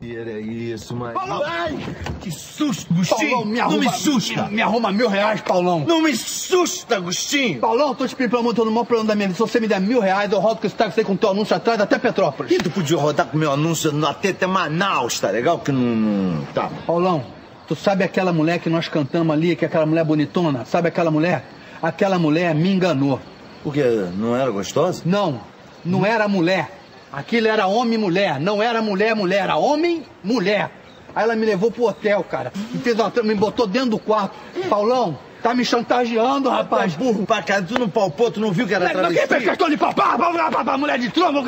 Era isso, mas. Paulão! Ai, que susto, Agostinho! Paulão, me não arruma, me susta! Me, me arruma mil reais, Paulão! Não me susta, Agostinho! Paulão, tô te pedindo pelo amor, tô no maior problema da minha vida. Se você me der mil reais, eu rodo com esse táxi aí com teu anúncio atrás até Petrópolis. E tu podia rodar com meu anúncio até, até Manaus, tá legal? Que não. não- Tá. Paulão, tu sabe aquela mulher que nós cantamos ali, que é aquela mulher bonitona? Sabe aquela mulher? Aquela mulher me enganou. Por quê? Não era gostosa? Não, não era mulher. Aquilo era homem e mulher. Não era mulher, mulher. Era homem, mulher. Aí ela me levou pro hotel, cara. Me, fez uma, me botou dentro do quarto. Paulão, tá me chantageando, rapaz. burro pra cá, tu não palpou, tu não viu que era Mas Quem fez travesti? questão de? Papar, mulher de tromba.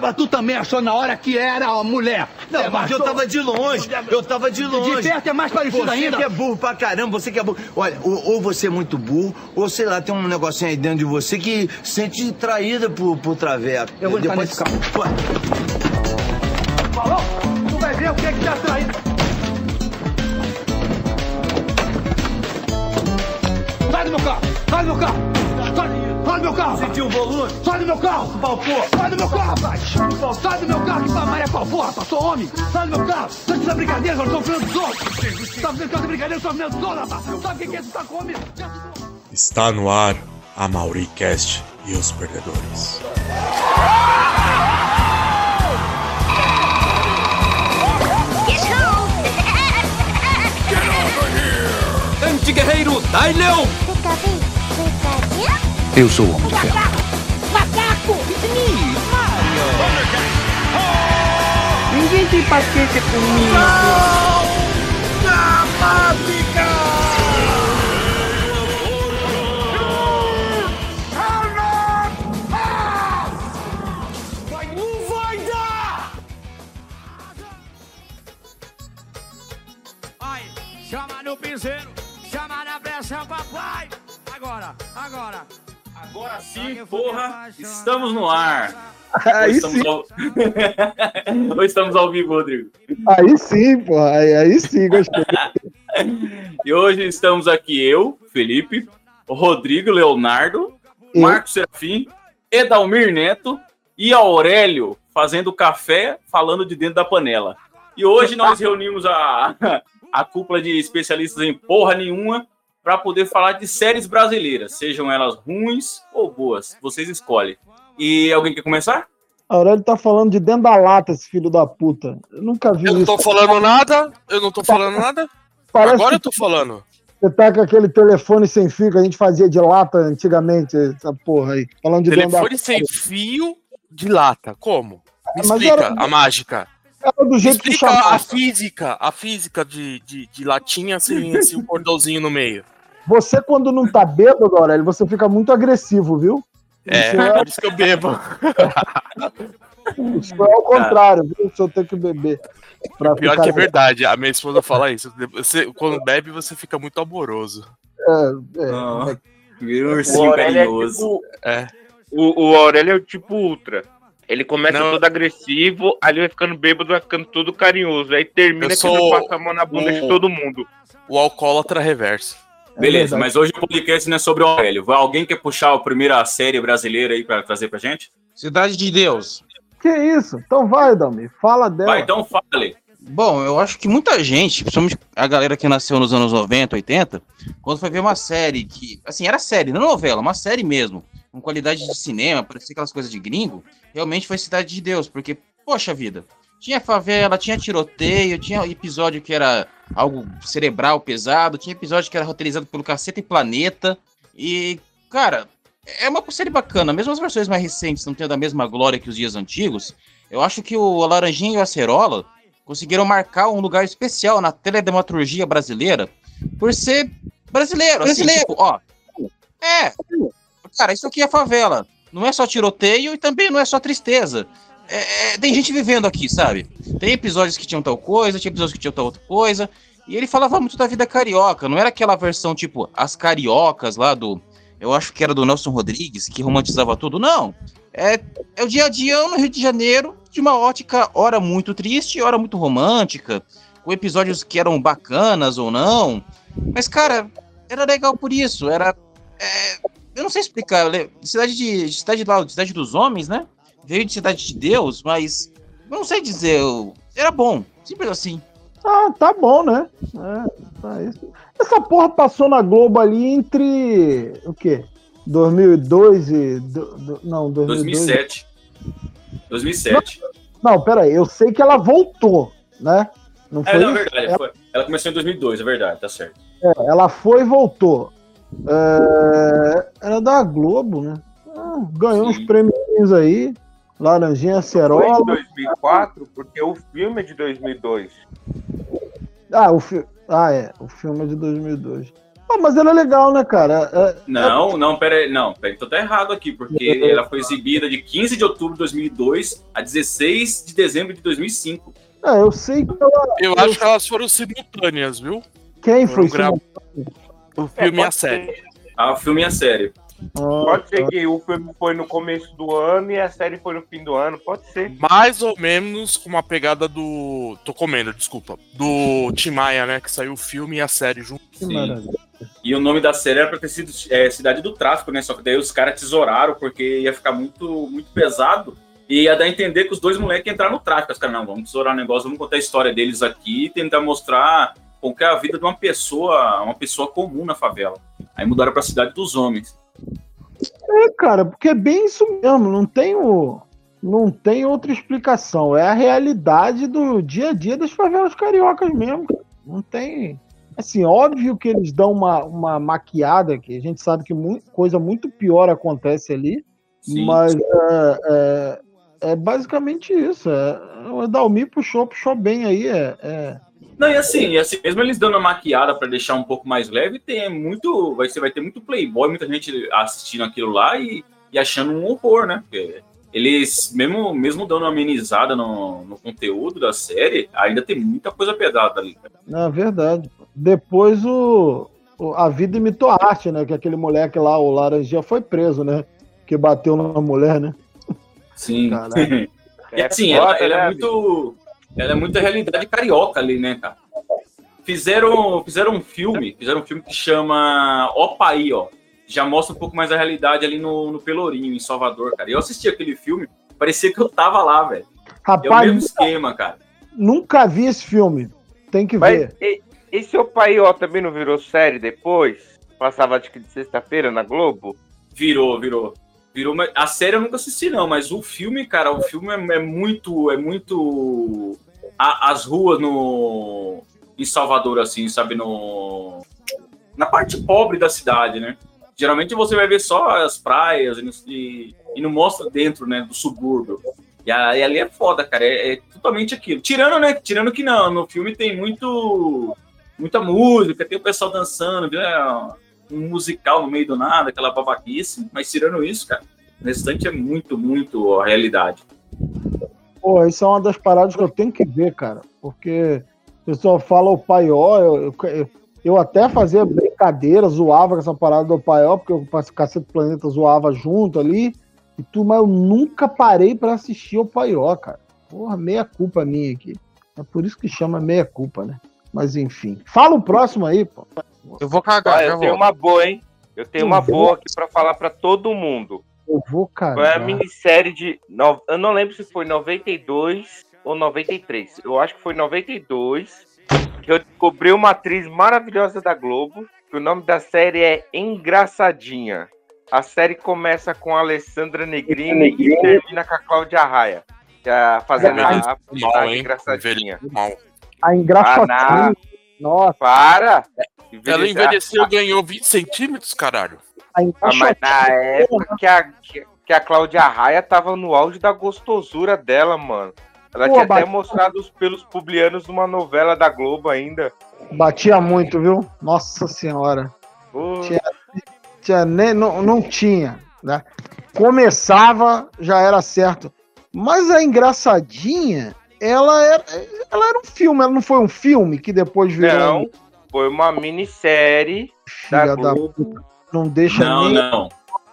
Mas tu também achou na hora que era uma mulher. Não, É, mas eu tava de longe, eu tava de longe. De perto é mais parecido Você ainda. que é burro pra caramba, você que é burro. Olha, ou, ou você é muito burro, ou sei lá, tem um negocinho aí dentro de você que sente traída por, por traveco. Eu vou entrar Depois... nesse carro. Paulão, tu vai ver o que é que tá traindo. Sai do meu carro! Sai do meu carro! Sai, sai do meu carro! Sentiu o volume? Sai do meu carro! Palpou? Sai do meu carro, rapaz! Sai do meu carro, que pra Maria qual porra, rapaz? Sou homem! Sai do meu carro! Você tá brincadeira, eu falando dos outros! Tá fazendo de brincadeira, eu falando dos outros, rapaz! Sabe o que é isso? Tá com homem? Está no ar a Mauricast e os perdedores. Anti-guerreiro Dai Leão! Eu sou o Homem de Ferro. Macaco! Ninguém tem paciência comigo. Não vai dar! Aí, chama no piseiro, chama na pressão, papai. Agora, agora. Agora sim, porra, estamos no ar. Aí estamos, sim, ao... Hoje estamos ao vivo, Rodrigo. aí sim, pô. Aí, aí sim, gostei. E hoje estamos aqui eu, Felipe, o Rodrigo Leonardo, Eu. Marcos Serafim, Edalmir Neto e Aurélio fazendo café, falando de dentro da panela. E hoje nós reunimos a, a cúpula de especialistas em porra nenhuma para poder falar de séries brasileiras, sejam elas ruins ou boas, vocês escolhem. E alguém quer começar? A Aurélio tá falando de dentro da lata, esse filho da puta. Eu nunca vi Eu não isso. tô falando nada, eu não tô falando nada. Parece Agora eu tô falando. você tá com aquele telefone sem fio que a gente fazia de lata antigamente, essa porra aí. Falando de dentro da Telefone sem fio de lata. Como? Me Mas explica era- a mágica. Do jeito que explica chamava. a física, a física de, de, de latinha sem assim, um cordãozinho no meio. Você, quando não tá bêbado, Aurélio, você fica muito agressivo, viu? É, é, por isso que eu bebo. isso é ao contrário, viu? Se eu tenho que beber. Pra Pior ficar- que é verdade, a minha esposa fala isso. Você, quando bebe, você fica muito amoroso. É, é. Vira um O ursinho Aurélio é tipo. É. O, o Aurélio é o tipo ultra. Ele começa Não. todo agressivo, aí ele vai ficando bêbado, vai ficando todo carinhoso. Aí termina que ele passa a mão na bunda o- de todo mundo. O alcoólatra reverso. Beleza, verdade. mas hoje o podcast não é sobre o Aurélio. Vai- Alguém quer puxar a primeira série brasileira aí pra trazer pra gente? Cidade de Deus. Que isso? Então vai, Dalmi. Fala dela. Vai, então fale. Bom, eu acho que muita gente, principalmente a galera que nasceu nos anos 90, 80, quando foi ver uma série que, assim, era série, não novela, uma série mesmo, com qualidade de cinema, parecia aquelas coisas de gringo, realmente foi Cidade de Deus, porque, poxa vida, tinha favela, tinha tiroteio, tinha episódio que era algo cerebral pesado, tinha episódio que era roteirizado pelo Caceta e Planeta, e, cara, é uma série bacana, mesmo as versões mais recentes não tendo a mesma glória que os dias antigos, eu acho que o Laranjinha e o Acerola conseguiram marcar um lugar especial na teledramaturgia brasileira por ser brasileiro. Assim, Brasileiro. tipo, ó. É. Cara, isso aqui é favela. Não é só tiroteio e também não é só tristeza. É, é, tem gente vivendo aqui, sabe? Tem episódios que tinham tal coisa, tinha episódios que tinham tal outra coisa. E ele falava muito da vida carioca. Não era aquela versão, tipo, as cariocas lá do. Eu acho que era do Nelson Rodrigues, que romantizava tudo. Não. É, é o dia a dia no Rio de Janeiro, de uma ótica, ora muito triste, ora muito romântica, com episódios que eram bacanas ou não. Mas, cara, era legal por isso. Era. é, eu não sei explicar. Cidade de. Cidade lá, Cidade dos Homens, né? Veio de Cidade de Deus, mas. Eu não sei dizer. Eu, era bom. Simples assim. Ah, tá bom, né? É, tá isso. Essa porra passou na Globo ali entre. O quê? 2002 e. do- do- não, 2002. 2007. 2007. Não, peraí, eu sei que ela voltou, né? Não É, foi não, é verdade. Ela, Foi. Ela começou em 2002, é verdade, tá certo. é, ela foi e voltou. É, era da Globo, né? Ah, ganhou uns prêmios aí. Laranjinha Foi em Acerola. 2004, porque o filme é de 2002. Ah, o fi... ah, é. O filme é de 2002. Ah, mas era legal, né, cara? É, Não, não, pera aí, não, pera aí, tô até errado aqui, porque ela foi exibida de 15 de outubro de 2002 a 16 de dezembro de 2005. é, eu sei que ela. Eu acho que elas foram simultâneas, viu? Quem Foram foi gra-? O filme e a série. Ah, o filme e a série. Pode ser que o filme foi no começo do ano e a série foi no fim do ano, pode ser. Mais ou menos com uma pegada do. Tô comendo, desculpa. Do Tim Maia, né? Que saiu o filme e a série junto. Sim. E o nome da série era pra ter sido é, Cidade do Tráfico, né? Só que daí os caras tesouraram porque ia ficar muito, muito pesado. E ia dar a entender que os dois moleques entraram no tráfico. Os caras, não, vamos tesourar o negócio, vamos contar a história deles aqui e tentar mostrar como que é a vida de uma pessoa, uma pessoa comum na favela. Aí mudaram pra Cidade dos Homens. É, cara, porque é bem isso mesmo, não tem o. Não tem outra explicação. É a realidade do dia a dia das favelas cariocas mesmo. Não tem. Assim, óbvio que eles dão uma, uma maquiada, que a gente sabe que mu- coisa muito pior acontece ali, Sim. mas é, é- é basicamente isso. É, o Dalmi puxou, puxou bem aí. É, é- Não, e assim, e assim, mesmo eles dando a maquiada pra deixar um pouco mais leve, tem muito. Vai, ser, vai ter muito playboy, muita gente assistindo aquilo lá e, e achando um horror, né? Porque eles, mesmo, mesmo dando uma amenizada no, no conteúdo da série, ainda tem muita coisa pesada ali. Na verdade. Depois o, o- a vida imitou a arte, né? Que aquele moleque lá, o Laranjinha, foi preso, né? Que bateu na mulher, né? Sim. E assim, É ela, ela né, é muito. Ela é muito a realidade carioca ali, né, cara? Fizeram, fizeram um filme, fizeram um filme que chama Opaí, ó. Já mostra um pouco mais a realidade ali no, no Pelourinho, em Salvador, cara. E eu assisti aquele filme, parecia que eu tava lá, velho. É o Rapaz, mesmo esquema, cara. nunca vi esse filme. Tem que Mas ver. e, e seu pai ó, também não virou série depois? Passava acho que de sexta-feira na Globo? Virou, virou. Virou, mas a série eu nunca assisti, não, mas o filme, cara, o filme é, é muito. É muito. a- as ruas no. Em Salvador, assim, sabe? No. Na parte pobre da cidade, né? Geralmente você vai ver só as praias e, e- não mostra dentro, né? Do subúrbio. E, a- e ali é foda, cara. É, é totalmente aquilo. Tirando, né? Tirando que não, no filme tem muito. Muita música, tem o pessoal dançando, né? Um musical no meio do nada, aquela babaquice, mas tirando isso, cara, o restante é muito, muito a realidade. Pô, isso é uma das paradas que eu tenho que ver, cara. Porque o pessoal fala o paió, eu, eu, eu até fazia brincadeira, zoava com essa parada do paió, porque o Cacete Planeta zoava junto ali, e tudo, mas eu nunca parei pra assistir o paió, cara. Porra, meia culpa minha aqui. É por isso que chama meia culpa, né? Mas enfim. Fala o próximo aí, pô. Eu vou cagar, Ah, já eu tenho vou. uma boa, hein? Eu tenho uma boa aqui pra falar pra todo mundo. Eu vou, Foi a cara. minissérie de. no- Eu não lembro se foi 92 ou 93. Eu acho que foi 92. Que eu descobri uma atriz maravilhosa da Globo. Que o nome da série é Engraçadinha. A série começa com a Alessandra Negrini e termina com a Cláudia Raia. Já fazendo a, a, Mal, personagem hein? engraçadinha. A engraçadinha. Ah, Nossa, Para! Ela envelheceu e ganhou 20 centímetros, caralho. Ah, mas na época que a, que, que a Cláudia Raia tava no auge da gostosura dela, mano. Ela Pô, tinha até mostrado os pelos publianos numa novela da Globo ainda. Batia muito, viu? Nossa senhora. Pô, Tinha- Tinha nem, não, não tinha, né? Começava, já era certo. Mas a engraçadinha, ela era, ela era um filme, ela não foi um filme que depois virou. não, foi uma minissérie da Filha da puta, não deixa Não, nem não.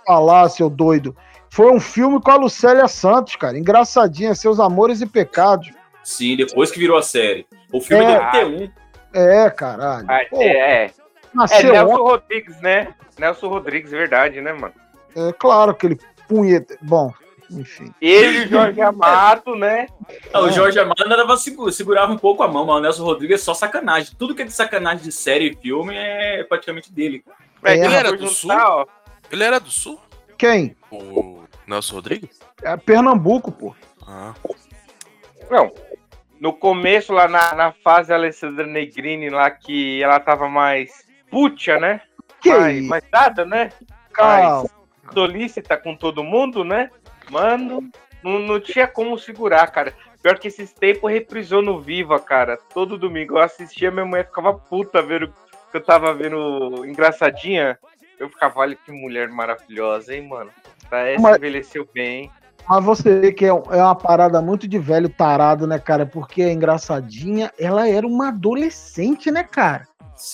falar, seu doido. Foi um filme com a Lucélia Santos, cara. Engraçadinha, seus amores e pecados. Sim, depois que virou a série. O filme É. deve ter um. É, caralho. Ah, Pô, é, é. É nasceu Nelson ontem, Rodrigues, né? Nelson Rodrigues, verdade, né, mano? é claro que ele punheta. Bom, enfim. Ele e o Jorge Amado, né? Ah, o Jorge Amado dava, segura, segurava um pouco a mão, mas o Nelson Rodrigues é só sacanagem. Tudo que é de sacanagem de série e filme é praticamente dele. É, Ele era do juntar, Sul? ó. Ele era do Sul? Quem? O Nelson Rodrigues? É Pernambuco, pô. Ah. Não. No começo, lá na, na fase da Alessandra Negrini, lá que ela tava mais putia, né? Que mais, mais dada, né? Calma. Mais solícita com todo mundo, né? Mano, não, não tinha como segurar, cara. Pior que esses tempos reprisou no Viva, cara. Todo domingo eu assistia, minha mulher ficava puta vendo que eu tava vendo engraçadinha. Eu ficava, olha que mulher maravilhosa, hein, mano. Essa Mas- envelheceu bem. Mas você vê que é, é uma parada muito de velho tarado, né, cara? Porque a engraçadinha, ela era uma adolescente, né, cara?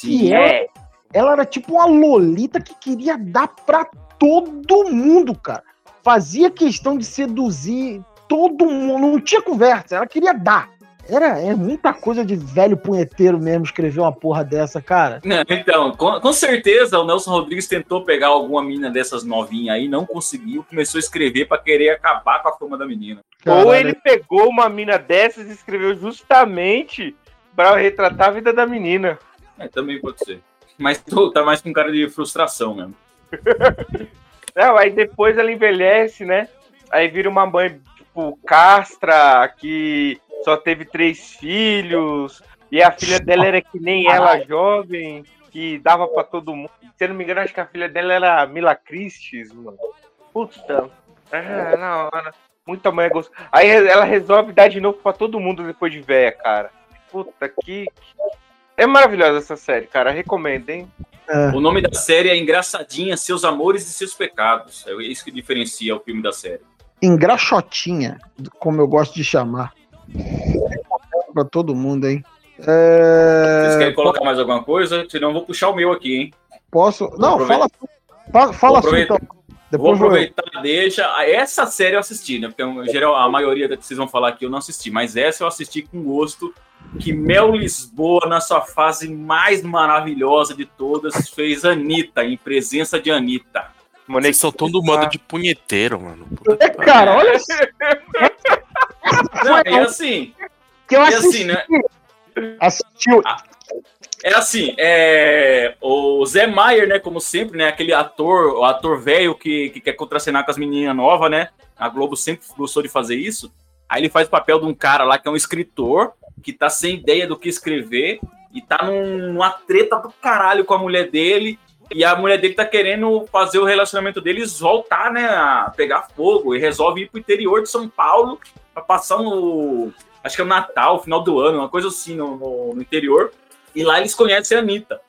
E ela, É. ela era tipo uma lolita que queria dar pra todo mundo, cara. Fazia questão de seduzir todo mundo, não tinha conversa, ela queria dar. Era é muita coisa de velho punheteiro mesmo escrever uma porra dessa, cara. Não, então, com, com certeza o Nelson Rodrigues tentou pegar alguma mina dessas novinhas aí, não conseguiu, começou a escrever pra querer acabar com a fama da menina. Ou Caralho. ele pegou uma mina dessas e escreveu justamente pra retratar a vida da menina. É, também pode ser. Mas tô- tá mais com cara de frustração mesmo. Não, aí depois ela envelhece, né? Aí vira uma mãe, tipo, castra, que só teve três filhos, e a filha dela era que nem ela, jovem, que dava pra todo mundo. Se eu não me engano, acho que a filha dela era Mila Christis, mano. Puta. Ah, na hora. Muita mãe gostosa. Aí ela resolve dar de novo pra todo mundo depois de véia, cara. Puta que. É maravilhosa essa série, cara. Recomendo, hein? O nome da série é Engraçadinha, Seus Amores e Seus Pecados. É isso que diferencia o filme da série. Engraxotinha, como eu gosto de chamar. Pra todo mundo, hein? É, Vocês querem colocar mais alguma coisa? Senão eu vou puxar o meu aqui, hein? Posso? Não, aproveitar. fala, fala, Vou assim, aproveitar. então. Vou Depois vou aproveitar, deixa. Essa série eu assisti, né? Porque em geral, a maioria que vocês vão falar aqui eu não assisti, mas essa eu assisti com gosto. Que Mel Lisboa, na sua fase mais maravilhosa de todas, fez Anitta, em presença de Anitta. Vocês são todo bando de punheteiro, mano. É, cara, olha. Não, é assim. Que eu é assisti. assim, né? Assistiu. É assim, é, o Zé Maier, né, como sempre, né, aquele ator, o ator velho que, que quer contracenar com as meninas novas, né, a Globo sempre gostou de fazer isso, aí ele faz o papel de um cara lá que é um escritor, que tá sem ideia do que escrever, e tá num- numa treta do caralho com a mulher dele, e a mulher dele tá querendo fazer o relacionamento deles voltar, né, a pegar fogo, e resolve ir pro interior de São Paulo pra passar no, acho que é o Natal, final do ano, uma coisa assim no- no- interior, e lá eles conhecem a Anitta.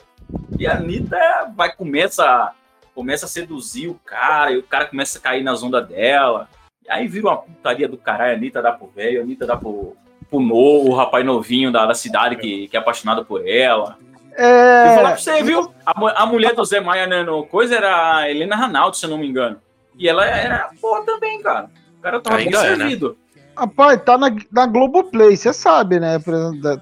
E a Anitta vai, começa, começa a seduzir o cara, e o cara começa a cair nas ondas dela. E aí vira uma putaria do caralho, a Anitta dá pro velho, a Anitta dá pro, pro novo, o rapaz novinho da, da cidade que, que é apaixonado por ela. É... E falar pra você, viu? A, a mulher do Zé Maia né, no coisa era a Helena Ranaldo, se eu não me engano. E ela era boa também, cara. O cara tava Ainda bem é, né? servido. Rapaz, tá na, na Globoplay, você sabe, né?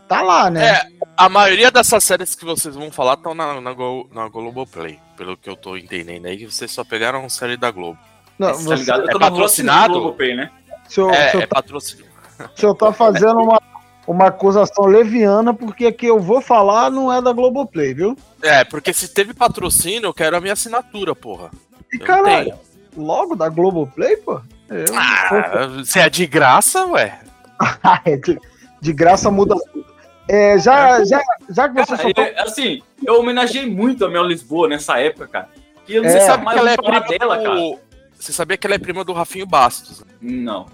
Tá lá, né? É, a maioria dessas séries que vocês vão falar estão na, na, Go- na Globoplay. Pelo que eu tô entendendo aí, que vocês só pegaram série da Globo. Não, Tá você- ligado? Eu é patrocinado patrocinado? do Globoplay, né? se eu, É, se eu é patrocinado. O senhor tá fazendo uma, uma acusação leviana, porque que eu vou falar não é da Globoplay, viu? É, porque se teve patrocínio, eu quero a minha assinatura, porra. E Eu caralho, tenho. logo da Globoplay, pô? Eu, Ah, se é de graça, ué. É, de, de graça muda tudo. É, já, já, já que você Cara, soltou. é, assim, eu homenageei muito a Mel Lisboa nessa época, cara. E eu não É. sei se Sabe mais que ela é prima dela, do... cara. Você sabia que ela é prima do Rafinho Bastos? Não.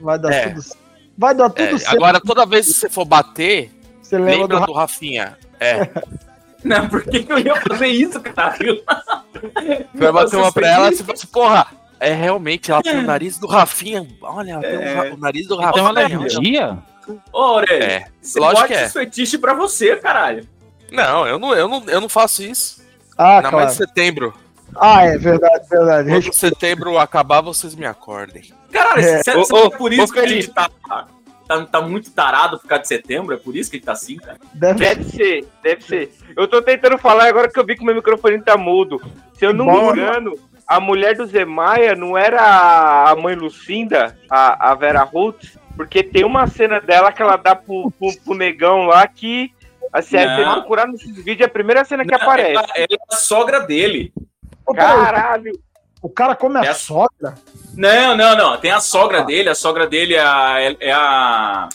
Vai dar É. tudo Vai dar tudo É, certo. agora, toda vez que você for bater, você lembra, lembra do do Rafinha. É. Não, por que, que eu ia fazer isso, cara? Você vai bater uma pra ela e você fala assim, porra, é realmente, ela tem o nariz do Rafinha. Olha, ela tem o nariz do Rafinha. Tem uma alergia? Ô, Aurélio, É, você lógico bota que é. esse fetiche pra você, caralho. Não, eu não, eu não, eu não faço isso. Ah, Ainda claro. mais em setembro. Ah, é verdade, verdade. Quando setembro acabar, vocês me acordem. Caralho, É. Ô, você- ô, por isso ô, que a gente tá, tá, tá muito tarado por causa de setembro? É por isso que a gente tá assim, cara? Deve Deve ser, deve ser. Eu tô tentando falar agora que eu vi que meu microfone tá mudo. Se eu não Bom, me engano, a mulher do Zé Maia não era a mãe Lucinda, a, a Vera Holtz? Porque tem uma cena dela que ela dá pro, pro, pro negão lá que. Assim, Não. você procurar nesses vídeos, é a primeira cena que Não, aparece. Ela, ela é a sogra dele. Caralho! O cara come a É a- sogra? Não, não, não. Tem a sogra dele. A sogra dele é a. É a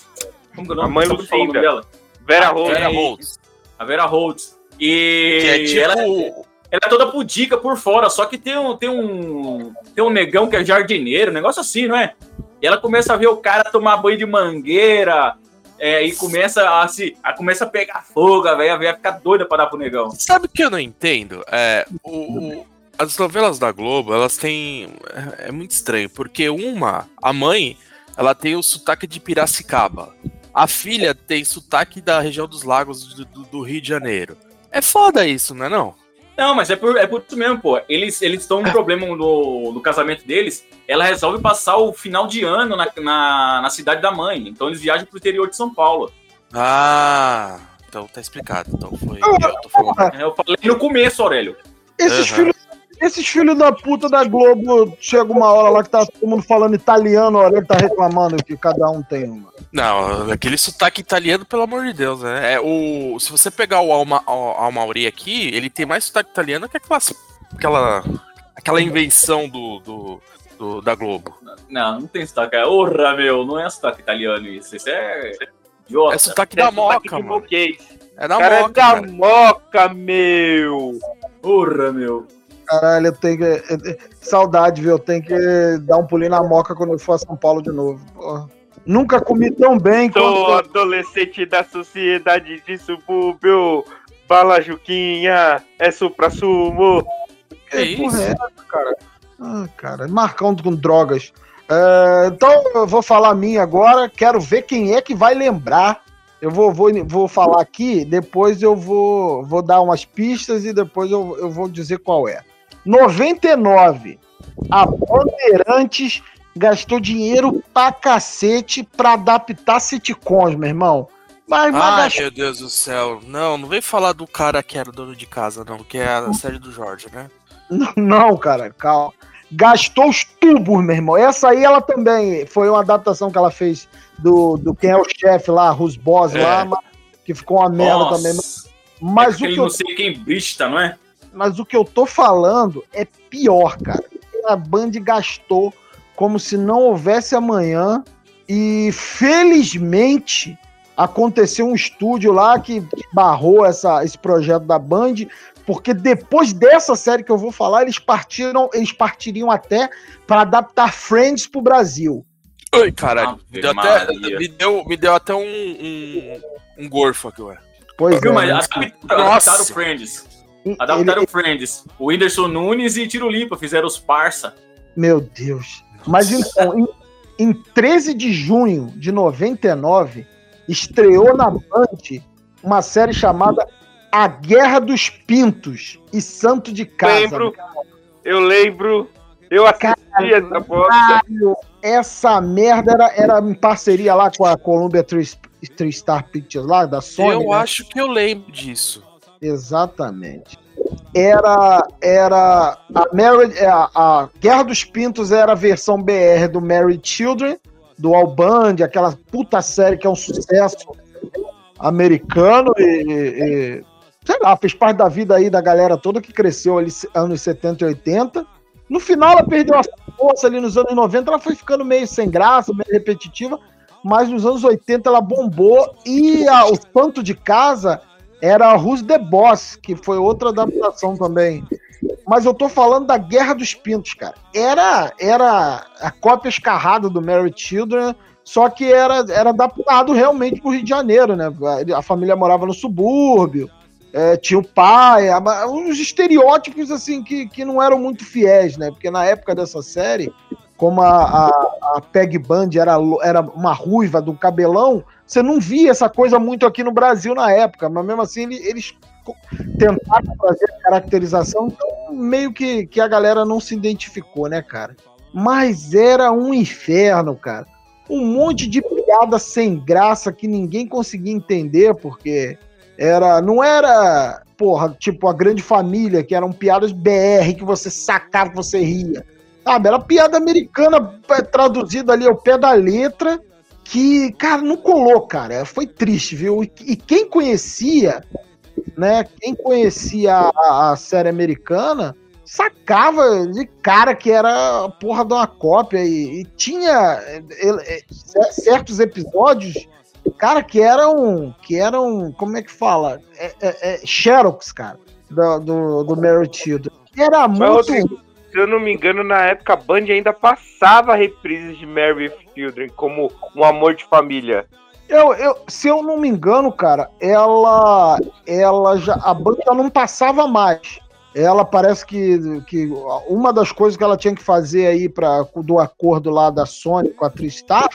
como que é o nome? A mãe Lucinda. dela? Vera Ah, Holtz. Vera é, Holtz. A Vera Holtz. E Que é tipo. ela, ela é toda pudica por fora, só que tem um, tem um. Tem um negão que é jardineiro, um negócio assim, não é? E ela começa a ver o cara tomar banho de mangueira. É, e começa a se. A, começa a pegar fogo, a velha, a velha fica doida pra dar pro negão. Sabe o que eu não entendo? É, o, o- as novelas da Globo, elas têm. É, é muito estranho, porque uma, a mãe, ela tem o sotaque de Piracicaba. A filha tem sotaque da região dos lagos do, do- do Rio de Janeiro. É foda isso, não é não? Não, mas é por, é por isso mesmo, pô. Eles eles estão um problema no, no casamento deles. Ela resolve passar o final de ano na, na, na cidade da mãe. Então eles viajam pro interior de São Paulo. Ah, então tá explicado. Então foi. Eu tô falando. É, Eu falei no começo, Aurélio. Esses Aham. filhos. Esses filhos da puta da Globo, chega uma hora lá que tá todo mundo falando italiano, olha, ele tá reclamando que cada um tem uma. Não, aquele sotaque italiano, pelo amor de Deus, né? É, o, se você pegar o Alma, o Almauri aqui, ele tem mais sotaque italiano que aquela, aquela, aquela invenção do, do, do- da Globo. Não, não tem sotaque. Orra, meu, não é sotaque italiano isso. Isso é idiota. É sotaque da sotaque Moca, de mano. É da cara é Moca, da cara. Moca, meu! Orra, meu. Caralho, eu tenho que. Saudade, viu? Eu tenho que dar um pulinho na moca quando eu for a São Paulo de novo. Porra. Nunca comi tão bem Sou quanto. adolescente da sociedade de subúrbio. Bala Juquinha, é supra-sumo. É Que isso? é essa, cara? Ah, cara, marcando com drogas. É, então, eu vou falar a minha agora. Quero ver quem é que vai lembrar. Eu vou, vou, vou falar aqui, depois eu vou, vou dar umas pistas e depois eu, eu vou dizer qual é. 99. A Bandeirantes gastou dinheiro pra cacete pra adaptar sitcoms, meu irmão. Mas, mas Ai, gastou- meu Deus do céu. Não, não vem falar do cara que era dono de casa, não, que é a série do Jorge, né? Não, não, cara, calma. Gastou os tubos, meu irmão. Essa aí ela também foi uma adaptação que ela fez do, do quem é o chefe lá, Rus Boss É. lá, mas- que ficou uma merda Nossa. também. Mas, o Aquele que eu, não sei quem brista, não é? Mas o que eu tô falando é pior, cara. A Band gastou como se não houvesse amanhã e felizmente aconteceu um estúdio lá que barrou essa, esse projeto da Band, porque depois dessa série que eu vou falar, eles partiram, eles partiriam até para adaptar Friends pro Brasil. Oi, caralho. Me deu, até, me, deu, me deu até um, um, um gorfo aqui, ué. Pois Viu, é. mas né? adaptaram, Nossa. Adaptaram Friends. Ele- Friends. O Whindersson Nunes e Tiro Limpa fizeram os parça. Meu Deus. Mas então, em, em 13 de junho de 99, estreou na Band uma série chamada A Guerra dos Pintos e Santo de Casa. Lembro, eu lembro, eu assisti essa bosta. Caralho, essa merda era, era em parceria lá com a Columbia Three, Three Star Pictures lá, da Sony. eu né? acho que eu lembro disso. Exatamente. Era, era a, Married, é, a, a Guerra dos Pintos era a versão BR do Married Children, do Al Bundy, aquela puta série que é um sucesso americano e, e- sei lá, fez parte da vida aí da galera toda que cresceu ali anos 70 e 80. No final ela perdeu a força ali nos anos 90, ela foi ficando meio sem graça, meio repetitiva, mas nos anos 80 ela bombou e a- o Santo de Casa era Who's the Boss, que foi outra adaptação também. Mas eu tô falando da Guerra dos Pintos, cara. Era, era a cópia escarrada do Mary Children, só que era, era adaptado realmente pro Rio de Janeiro, né? A família morava no subúrbio, é, tinha o pai, a- uns estereótipos assim que, que não eram muito fiéis, né? Porque na época dessa série, como a, a, a Peg Band era, era uma ruiva do cabelão, você não via essa coisa muito aqui no Brasil na época, mas mesmo assim ele- eles tentaram fazer a caracterização, então meio que, que a galera não se identificou, né, cara? Mas era um inferno, cara. Um monte de piada sem graça que ninguém conseguia entender, porque era não era porra, tipo a grande família, que eram piadas BR, que você sacava, que você ria. Sabe, era piada americana é, traduzida ali ao pé da letra, que, cara, não colou, cara. Foi triste, viu? E, e quem conhecia, né? Quem conhecia a, a série americana sacava de cara que era a porra de uma cópia e, e tinha ele, certos episódios, cara, que eram que eram, como é que fala? É, é, é Xerox, cara, do, do, do Children. Era muito. Se eu não me engano, na época a Band ainda passava reprises de Mary Children como um amor de família. Eu, eu, se eu não me engano, cara, ela, ela já, a Band já não passava mais ela parece que, que uma das coisas que ela tinha que fazer aí para do acordo lá da Sony com a Tristar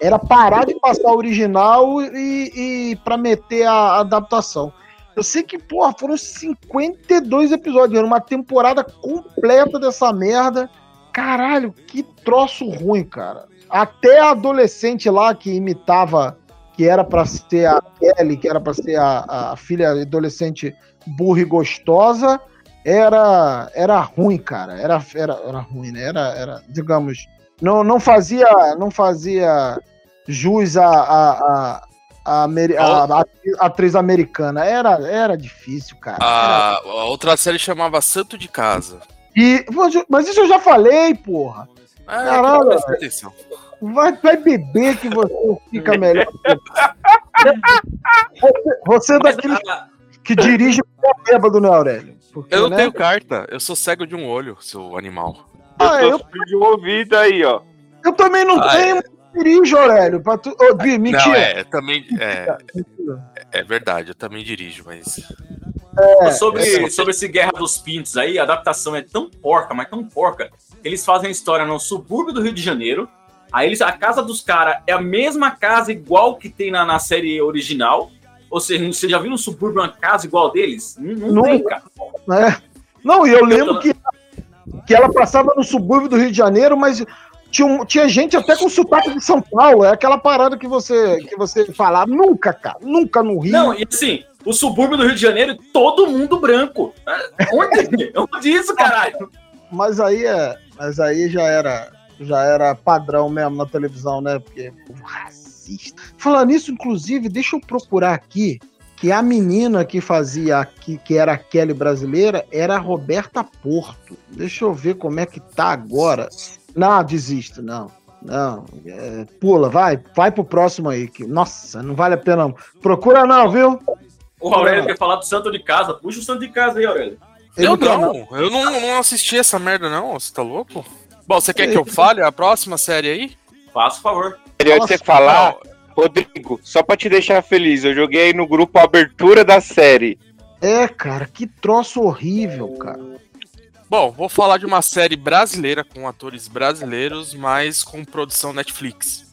era parar de passar o original e, e para meter a adaptação. Eu sei que, porra, foram 52 episódios, era uma temporada completa dessa merda. Caralho, que troço ruim, cara. Até a adolescente lá que imitava, que era para ser a Kelly, que era para ser a, a filha adolescente burra e gostosa, era era ruim, cara. Era, era, era ruim, né? Era, era, digamos, não, não fazia não fazia jus a, a, a, a, a, a atriz americana. Era, era difícil, cara. A, era... a outra série chamava Santo de Casa. E, mas isso eu já falei, porra. É, Caralho, vai, vai beber que você fica melhor. você, você é daquele que dirige o bêbado, né, Aurélio? Porque, eu não né? tenho carta, eu sou cego de um olho, seu animal. Ah, eu tô de um ouvido aí, ó. Eu também não ah, tenho, é. Dirijo, Aurélio. Pra tu... oh, Bi, mentira. Não, é, também. É, é verdade, eu também dirijo, mas. É, sobre, é sobre esse Guerra dos Pintos aí, a adaptação é tão porca, mas tão porca, que eles fazem a história no subúrbio do Rio de Janeiro. Aí eles, a casa dos caras é a mesma casa igual que tem na, na série original. Ou seja, você já viu um subúrbio uma casa igual deles? Não, não tem, cara. É. Não, e eu lembro que, que ela passava no subúrbio do Rio de Janeiro, mas tinha, tinha gente até com sotaque de São Paulo. É aquela parada que você, que você fala. Nunca, cara. Nunca no Rio. Não, e assim, o subúrbio do Rio de Janeiro, todo mundo branco. Onde? Onde isso, caralho? Mas aí é. Mas aí já era. Já era padrão mesmo na televisão, né? Porque racista. Falando nisso, inclusive, deixa eu procurar aqui que a menina que fazia, que, que era a Kelly brasileira, era a Roberta Porto. Deixa eu ver como é que tá agora. Não, desisto, não. Não, é, pula, vai, vai pro próximo aí. Que, nossa, não vale a pena não. Procura não, viu? O Aurélio quer falar do Santo de Casa. Puxa o Santo de Casa aí, Aurélio. Eu não, não, eu não, não assisti essa merda não, você tá louco? Bom, você quer que eu fale a próxima série aí? Faça o favor. Queria você falar, Rodrigo, só pra te deixar feliz, eu joguei aí no grupo a abertura da série. É, cara, que troço horrível, cara. Bom, vou falar de uma série brasileira com atores brasileiros, mas com produção Netflix.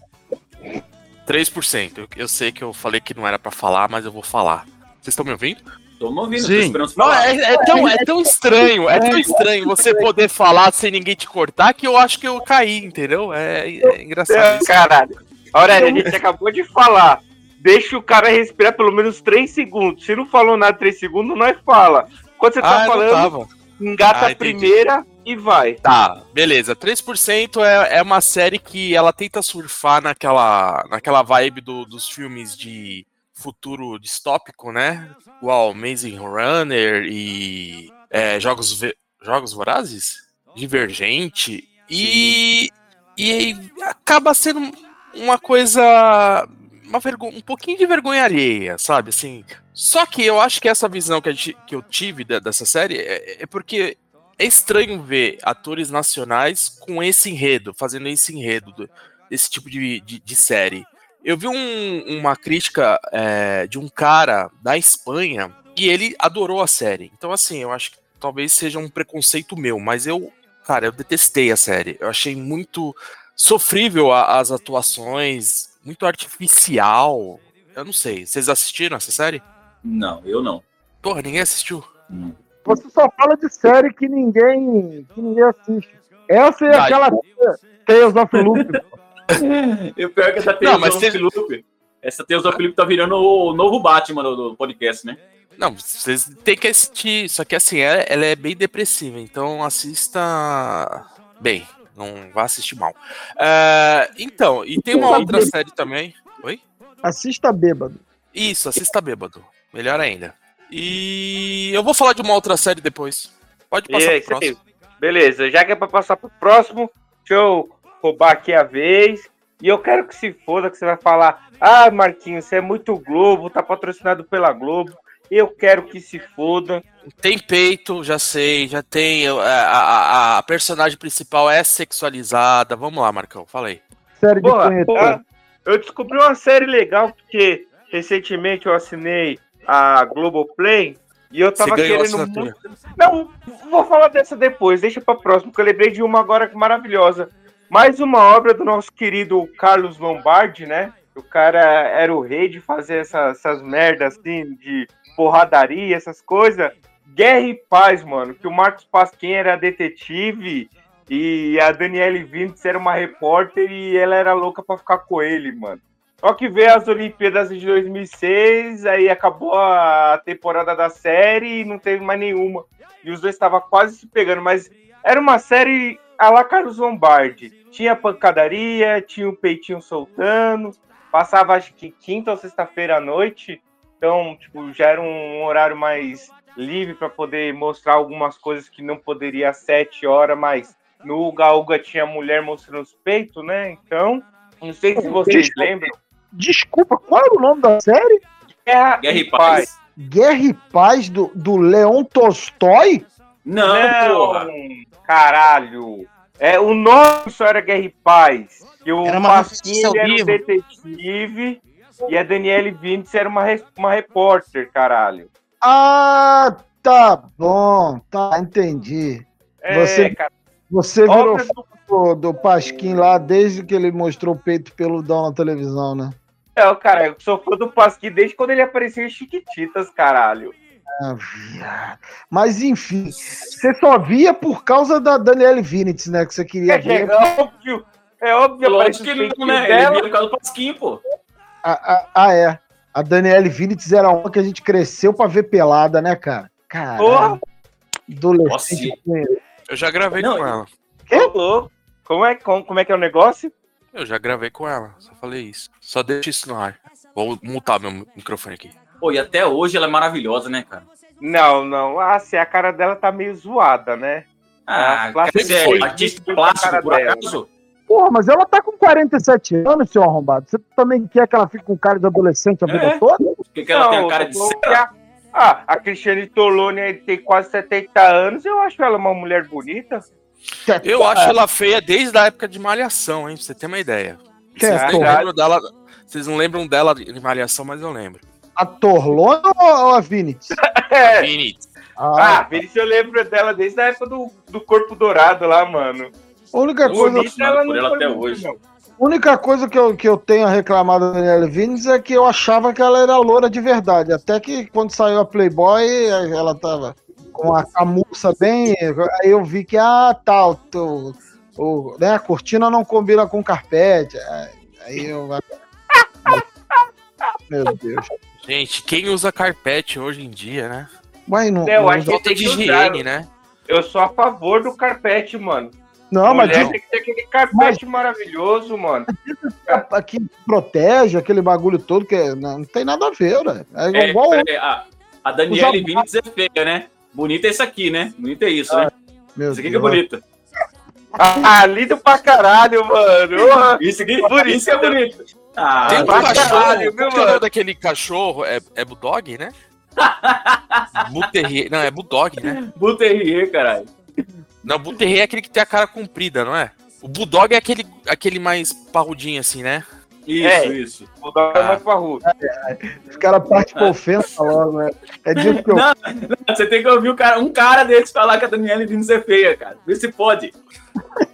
3%. Eu, eu sei que eu falei que não era para falar, mas eu vou falar. Vocês estão me ouvindo? Tô me ouvindo, Sim. tô Não, é, é, tão, é tão estranho, é tão estranho você poder falar sem ninguém te cortar que eu acho que eu caí, entendeu? É, é engraçado. Caralho. Aurélio, a gente acabou de falar. Deixa o cara respirar pelo menos 3 segundos. Se não falou nada 3 segundos, nós fala. Quando você tá ah, falando, engata ah, a primeira e vai. Tá, beleza. 3% é, é uma série que ela tenta surfar naquela, naquela vibe do, dos filmes de futuro distópico, né? Igual Amazing Runner e é, Jogos, Jogos Vorazes? Divergente. E, e acaba sendo uma coisa. Uma vergonha, um pouquinho de vergonha alheia, sabe? Assim. Só que eu acho que essa visão que, gente, que eu tive dessa série é, é porque é estranho ver atores nacionais com esse enredo, fazendo esse enredo do, desse tipo de, de, de, série. Eu vi um, uma crítica é, de um cara da Espanha e ele adorou a série. Então, assim, eu acho que talvez seja um preconceito meu, mas eu, cara, eu detestei a série. Eu achei muito sofrível as atuações, muito artificial. Eu não sei. Vocês assistiram essa série? Não, eu não. Porra, ninguém assistiu. Hum. Você só fala de série que ninguém, que ninguém assiste. Essa é Vai. aquela Tales of Loop. o pior é que essa Tales não, of Loop. Essa Tales of Loop tá virando o novo Batman do, do podcast, né? Não, vocês têm que assistir. Só que assim, ela, ela é bem depressiva, então assista bem. Não vá assistir mal. É, então, e tem uma outra série também. Oi? Assista bêbado. Isso, assista bêbado. Melhor ainda. E eu vou falar de uma outra série depois. Pode passar É, pro aí. próximo. Beleza, já que é pra passar pro próximo, deixa eu roubar aqui a vez. E eu quero que se foda, que você vai falar: Ah, Marquinhos, você é muito Globo, tá patrocinado pela Globo. Eu quero que se foda. Tem peito, já sei, já tem. A, a- a personagem principal é sexualizada. Vamos lá, Marcão, fala aí. Série de Porra, ah, eu descobri uma série legal porque recentemente eu assinei a Globoplay e eu tava querendo muito. Não, vou falar dessa depois, deixa pra próximo, porque eu lembrei de uma agora maravilhosa. Mais uma obra do nosso querido Carlos Lombardi, né? O cara era o rei de fazer essa- essas merdas assim, de porradaria, essas coisas. Guerra e Paz, mano, que o Marcos Pasquim era detetive e a Daniele Vintes era uma repórter e ela era louca pra ficar com ele, mano. Só que veio as Olimpíadas de 2006, aí acabou a temporada da série e não teve mais nenhuma. E os dois estavam quase se pegando, mas era uma série a la Carlos Lombardi. Tinha pancadaria, tinha o peitinho soltando, passava acho que quinta ou sexta-feira à noite. Então, tipo, já era um horário mais livre para poder mostrar algumas coisas que não poderia às sete horas, mas no Uga Uga tinha mulher mostrando os peitos, né? Então, não sei se vocês Deixa- lembram. Desculpa, qual era o nome da série? Guerra, Guerra e Paz. Guerra e Paz do, do Leon Tolstói? Não, porra. caralho. É, o nome só era Guerra e Paz. E o Era uma ele era um detetive e a Daniele Vintes era uma, uma repórter, caralho. Ah, tá bom, tá, entendi. É, Você- cara. Você virou do, do Pasquim lá desde que ele mostrou o peito peludão na televisão, né? É, cara, eu sou fã do Pasquim desde quando ele apareceu em Chiquititas, caralho. Ah, viado. Mas enfim, você só via por causa da Daniele Vinitz, né? Que você queria É, ver. é óbvio, é óbvio. Lógico que o não, né? Ele vira por causa do Pasquim, pô. Ah, é. A Daniele Vinitz era uma que a gente cresceu pra ver pelada, né, cara? Caralho. Porra, Adolescente. Eu já gravei Não, com ela. ô louco. Como é, como, como é que é o negócio? Eu já gravei com ela, só falei isso. Só deixa isso no ar. Vou mutar meu microfone aqui. Pô, e até hoje ela é maravilhosa, né, cara? Não, não. Ah, se a cara dela tá meio zoada, né? Ah, Ah, é artista plástico, cara por dela. acaso? Porra, mas ela tá com 47 anos, seu arrombado. Você também quer que ela fique com cara de adolescente a vida É. toda? Porque que ela tem a Não, cara de cera? Ah, a Cristiane Tolone aí tem quase 70 anos. Eu acho ela uma mulher bonita. Eu acho ela feia desde a época de Malhação, hein? Pra você ter uma ideia. Vocês, é, nem Torlone? lembram dela, vocês não lembram dela de Malhação, mas eu lembro. A Torlone ou a Vinitz? É. Vini, Ah, Vinícius, eu lembro dela desde a época do, do Corpo Dourado lá, mano. A única coisa, Bonita ela por ela até muito, hoje. não. a única coisa que, eu, que eu tenho a reclamar da Daniela Vinitz é que eu achava que ela era loura de verdade. Até que quando saiu a Playboy, ela tava com a camurça bem. Aí eu vi que, ah, tal, tá, o, o, né, a cortina não combina com carpete. Aí eu. Meu Deus. Gente, quem usa carpete hoje em dia, né? Mas não, É, eu não, acho que tem de que higiene, usar. né? Eu sou a favor do carpete, mano. Não mas Mulher diz tem que ter aquele carpete maravilhoso, mano. que protege aquele bagulho todo, que é- não, não tem nada a ver, né? É É, igual. é, a, a Daniele Os Vinitz é feia, né? Bonita é isso aqui, né? Bonita é isso, né? Meu Isso aqui que é Deus. bonito. Ah, lindo pra caralho, mano. Isso aqui Bonito. isso que é bonito. Ah, Tem um cachorro, caralho, é o mano? nome daquele cachorro? É, é Bulldog, né? Buterrier, não, é Bulldog, né? Buterrier, caralho. Não, Buterrier é aquele que tem a cara comprida, não é? O Bulldog é aquele, aquele mais parrudinho assim, né? Isso, É. isso. O dó é mais parrudo. Os caras partem pra ofensa logo, né? É disso que eu. Não, não, você tem que ouvir um cara, um cara desse falar que a Daniele Vinitz é feia, cara. Vê se pode.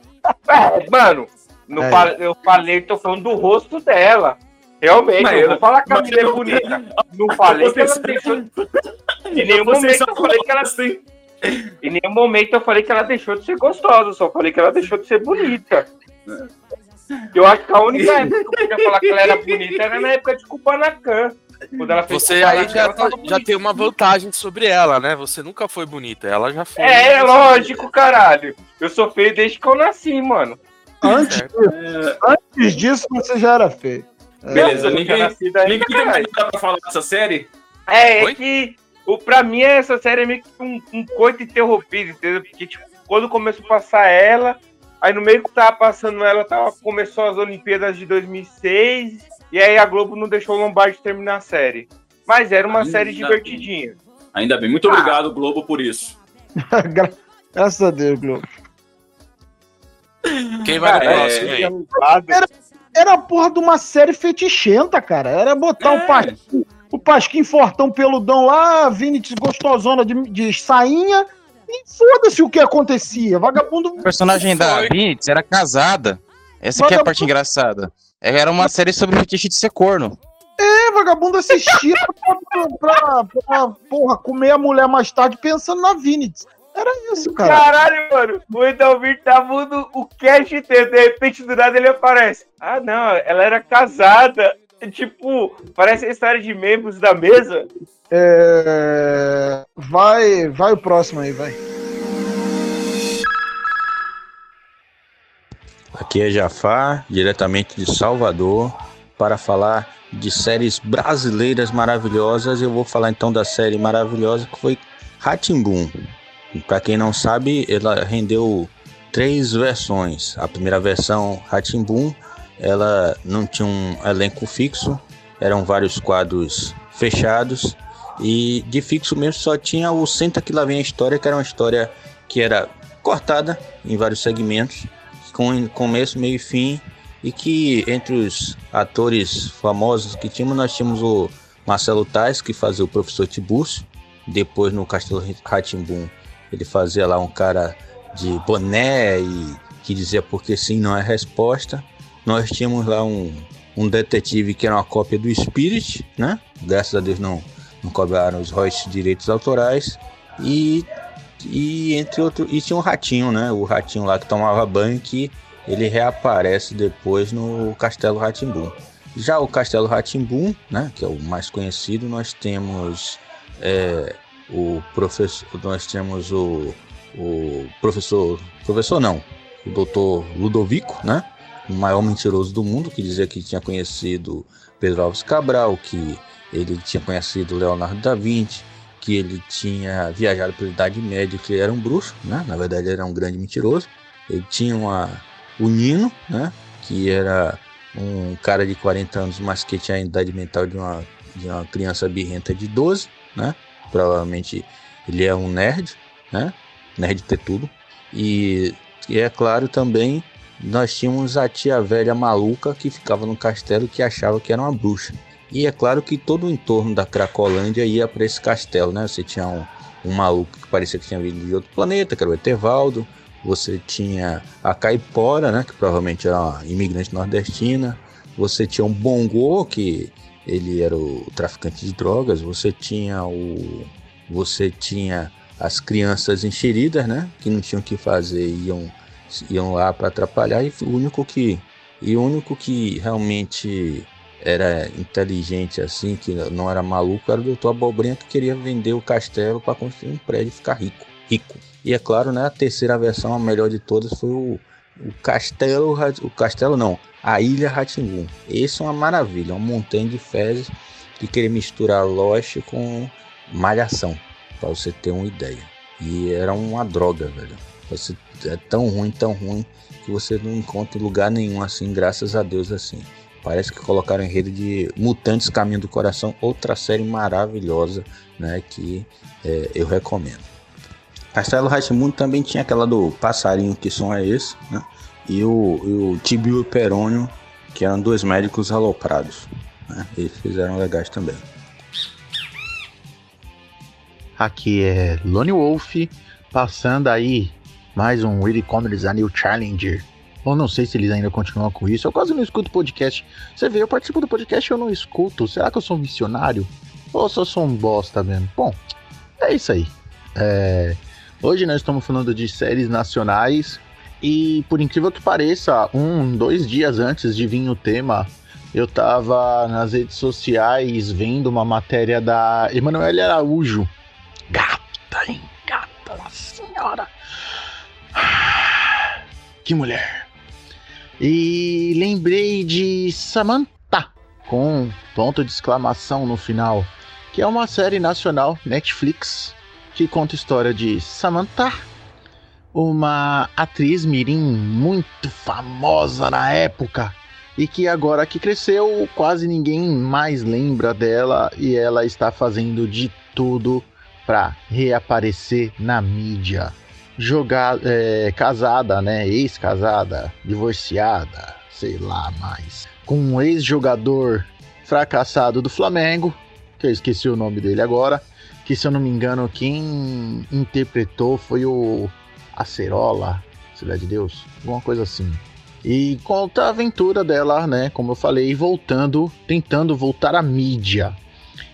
É, mano, não É. eu falei, tô falando do rosto dela. Realmente, Mas eu vou falar que a mulher é bonita. Não falei que ela Você- deixou. Em nenhum momento eu falei que ela. assim. Em nenhum momento eu falei que ela deixou de ser gostosa, eu só falei que ela deixou de ser bonita. Eu acho que a única época que eu podia falar que ela era bonita era na época de Kubanacan. Quando ela fez Você aí já, ela tá- já tem uma vantagem sobre ela, né? Você nunca foi bonita, ela já foi. É, é lógico, caralho. Eu sou feio desde que eu nasci, mano. Antes, antes disso, você já era feio. Beleza, eu ninguém, tinha nascido aí, ninguém tem mais nada pra falar dessa série? É, é Oi? que o, pra mim essa série é meio que um, um coito interrompido, entendeu? Porque, tipo, quando começou a passar ela, aí no meio que tava passando ela, tava, começou as Olimpíadas de 2006, e aí a Globo não deixou o Lombardi terminar a série. Mas era uma Ainda série bem. divertidinha. Ainda bem. Muito obrigado, Globo, por isso. Gra- Graças a Deus, Globo. Quem vai no Cara, próximo é, aí? Era- Era a porra de uma série fetichenta, cara. Era botar É. o Pasquim, o Pasquim fortão peludão lá, a Vinicius gostosona de, de sainha, e foda-se o que acontecia. Vagabundo. A personagem da. Vinitz era casada. Essa aqui é a parte engraçada. Era uma série sobre fetiche de ser corno. É, vagabundo assistia pra, pra- pra, porra, comer a mulher mais tarde pensando na Vinicius. Era isso, cara. Caralho, mano, o Edalmir tá mundo o cast inteiro, de repente do nada ele aparece. Ah, não, ela era casada. É Tipo, parece a história de membros da mesa. É, Vai, vai o próximo aí, vai. Aqui é Jafar, diretamente de Salvador, para falar de séries brasileiras maravilhosas. Eu vou falar então da série maravilhosa que foi Ratimbum. Para quem não sabe, ela rendeu três versões. A primeira versão, Ratimbum, ela não tinha um elenco fixo, eram vários quadros fechados e de fixo mesmo só tinha o Senta que lá vem a história, que era uma história que era cortada em vários segmentos com começo, meio e fim, e que entre os atores famosos que tínhamos, nós tínhamos o Marcelo Tais, que fazia o professor Tibúrcio, depois no Castelo Ratimbum ele fazia lá um cara de boné e que dizia porque sim não é resposta. Nós tínhamos lá um, um detetive que era uma cópia do Spirit, né? Graças a Deus não, não cobraram os royalties direitos autorais. E e entre outros, e tinha um ratinho, né? O ratinho lá que tomava banho que ele reaparece depois no Castelo Ratimbum. Já o Castelo Ratimbum, né, que é o mais conhecido, nós temos é, o professor, nós temos o, o professor, professor não, o doutor Ludovico, né, o maior mentiroso do mundo, que dizia que tinha conhecido Pedro Alves Cabral, que ele tinha conhecido Leonardo da Vinci, que ele tinha viajado pela Idade Média, que ele era um bruxo, né? Na verdade, era um grande mentiroso. Ele tinha uma, o Nino, né? Que era um cara de 40 anos, mas que tinha a idade mental de uma, de uma criança birrenta de 12, né? Provavelmente ele é um nerd, né? Nerd ter tudo. E, e é claro também, nós tínhamos a tia velha maluca que ficava no castelo que achava que era uma bruxa. E é claro que todo o entorno da Cracolândia ia para esse castelo, né? Você tinha um, um maluco que parecia que tinha vindo de outro planeta, que era o Etevaldo. Você tinha a Caipora, né? Que provavelmente era uma imigrante nordestina. Você tinha um Bongo, que ele era o traficante de drogas. Você tinha o... Você tinha as crianças enxeridas, né? Que não tinham o que fazer, iam, iam lá para atrapalhar. E o único que... E o único que realmente era inteligente assim, que não era maluco, era o doutor Abobrinha que queria vender o castelo para construir um prédio e ficar rico. Rico. E é claro, né, a terceira versão, a melhor de todas, foi o, o Castelo. O Castelo não, a Ilha Ratimbum. Esse é uma maravilha, uma montanha de fezes que queria misturar Lost com Malhação, para você ter uma ideia. E era uma droga, velho. Você, é tão ruim, tão ruim, que você não encontra lugar nenhum assim, graças a Deus assim. Parece que colocaram enredo de Mutantes Caminho do Coração, outra série maravilhosa, né, que é, eu recomendo. Castelo Ratimundo também tinha aquela do passarinho, que som é esse, né, e o, e o Tibio e Perônio, que eram dois médicos aloprados. Né, eles fizeram legais também. Aqui é Lone Wolf, passando aí mais um Really Comedies A New Challenger. Ou não sei se eles ainda continuam com isso. Eu quase não escuto podcast. Você vê, eu participo do podcast e eu não escuto. Será que eu sou um missionário? Ou só sou um bosta mesmo? Bom, é isso aí. É, Hoje nós estamos falando de séries nacionais. E por incrível que pareça, um, dois dias antes de vir o tema eu tava nas redes sociais vendo uma matéria da Emanuele Araújo. Gata, hein? Gata, senhora. Que mulher. E lembrei de Samantha, com ponto de exclamação no final, que é uma série nacional Netflix que conta a história de Samantha, uma atriz mirim muito famosa na época e que agora que cresceu, quase ninguém mais lembra dela e ela está fazendo de tudo para reaparecer na mídia. Jogar, é, casada, né? Ex-casada, divorciada, sei lá mais. Com um ex-jogador fracassado do Flamengo, que eu esqueci o nome dele agora, que se eu não me engano, quem interpretou foi o Acerola, Cidade de Deus, alguma coisa assim. E conta a aventura dela, né? Como eu falei, voltando, tentando voltar à mídia.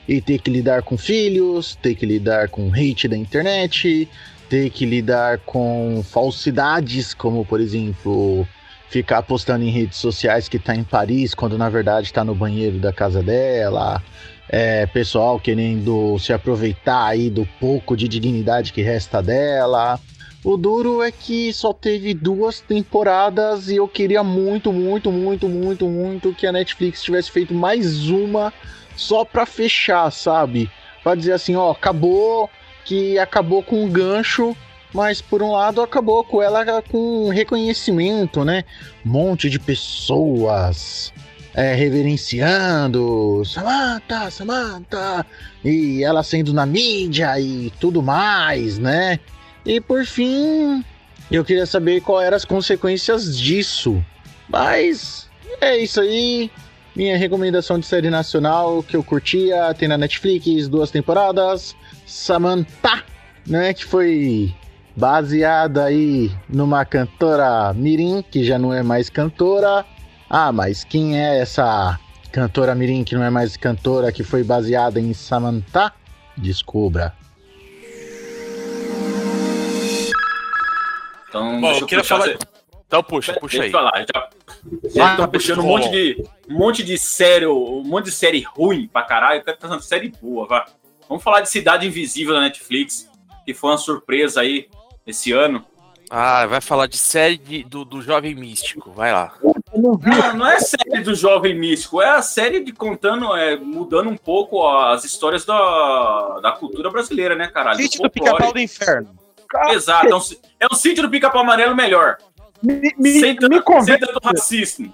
E ter que lidar com filhos, ter que lidar com hate da internet, ter que lidar com falsidades, como por exemplo, ficar postando em redes sociais que tá em Paris, quando na verdade tá no banheiro da casa dela. É, pessoal querendo se aproveitar aí do pouco de dignidade que resta dela. O duro é que só teve duas temporadas e eu queria muito, muito, muito, muito, muito que a Netflix tivesse feito mais uma só pra fechar, sabe? Pra dizer assim, ó, acabou, que acabou com o gancho, mas por um lado acabou com ela com reconhecimento, né? Um monte de pessoas é, reverenciando Samantha, Samantha, e ela sendo na mídia e tudo mais, né? E por fim, eu queria saber qual eram as consequências disso. Mas é isso aí. Minha recomendação de série nacional que eu curtia, tem na Netflix duas temporadas. Samantha, né, que foi baseada aí numa cantora Mirim, que já não é mais cantora. Ah, mas quem é essa cantora Mirim que não é mais cantora, que foi baseada em Samantha? Descubra. Então, Bom, deixa eu queria puxar falar. essa- Então puxa, puxa Deixa aí. eu falar, já, já tô puxando um monte de, um monte de série, um monte de série ruim pra caralho, eu quero trazer uma série boa, vá. Vamos falar de Cidade Invisível da Netflix, que foi uma surpresa aí esse ano. Ah, vai falar de série de- do, do Jovem Místico. Vai lá. Não, não é série do Jovem Místico, é a série de contando, é, mudando um pouco as histórias da, da cultura brasileira, né, caralho? Sítio Do do Pica-Pau do Inferno. Exato, é um, é um sítio do pica-pau amarelo melhor. Me, sem, tanto, me convence. sem tanto racismo.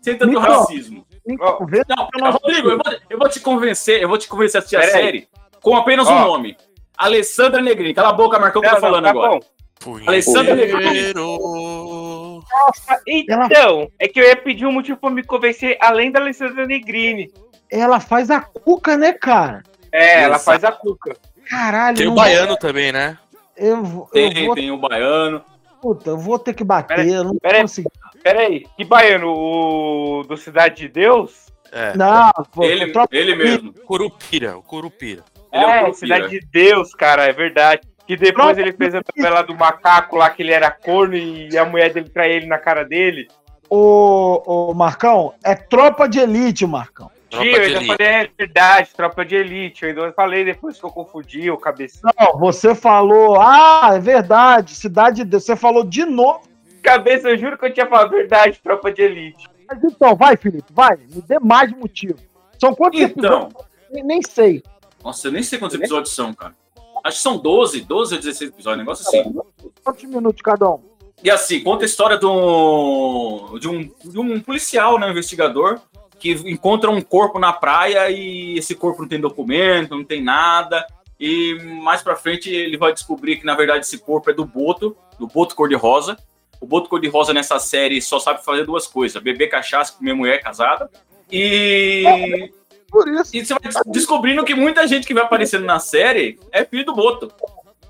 Sem tanto Me racismo. Me convence Não, Rodrigo, eu vou, eu vou te convencer, eu vou te convencer a assistir a Pera aí. Com apenas um nome. Alessandra Negrini. Cala a boca, Marcão, que tá não, falando tá agora. bom. Alessandra Negrini. Punheiro. Então, é que eu ia pedir um motivo pra me convencer além da Alessandra Negrini. Ela faz a cuca, né, cara? É, ela Exato. faz a cuca. Caralho. Tem o baiano também, né? Eu, vou- eu Tem, vou, tem o baiano. puta, eu vou ter que bater. eu não pera aí. consigo. Pera aí, que baiano? O do Cidade de Deus? É. Não, pô, Ele, ele mesmo. Curupira, o Curupira. Ele é é. Cidade de Deus, cara, é verdade. Que depois ele fez a novela do macaco lá, que ele era corno e a mulher dele traía ele na cara dele. Ô, ô, Marcão, é tropa de elite, Marcão. Tropa Tio, eu já elite. falei, é verdade, tropa de elite. Eu ainda falei depois que eu confundi o cabeça. Não, você falou, ah, é verdade, cidade de Deus. Você falou de novo. Cabeça, eu juro que eu tinha falado verdade, tropa de elite. Mas então, vai, Felipe, vai, me dê mais motivo. São quantos Então, episódios? Nem, nem sei. Nossa, eu nem sei quantos episódios são, cara. Acho que são 12, 12 ou 16 episódios, um negócio assim. Quantos minutos cada um? E assim, conta a história de um, de um, de um policial, né, um investigador, que encontra um corpo na praia e esse corpo não tem documento, não tem nada. E mais pra frente ele vai descobrir que, na verdade, esse corpo é do Boto, do Boto Cor-de-Rosa. O Boto Cor-de-Rosa nessa série só sabe fazer duas coisas: beber cachaça, comer mulher casada. E. Por isso. E você vai des- descobrindo que muita gente que vai aparecendo na série é filho do Boto.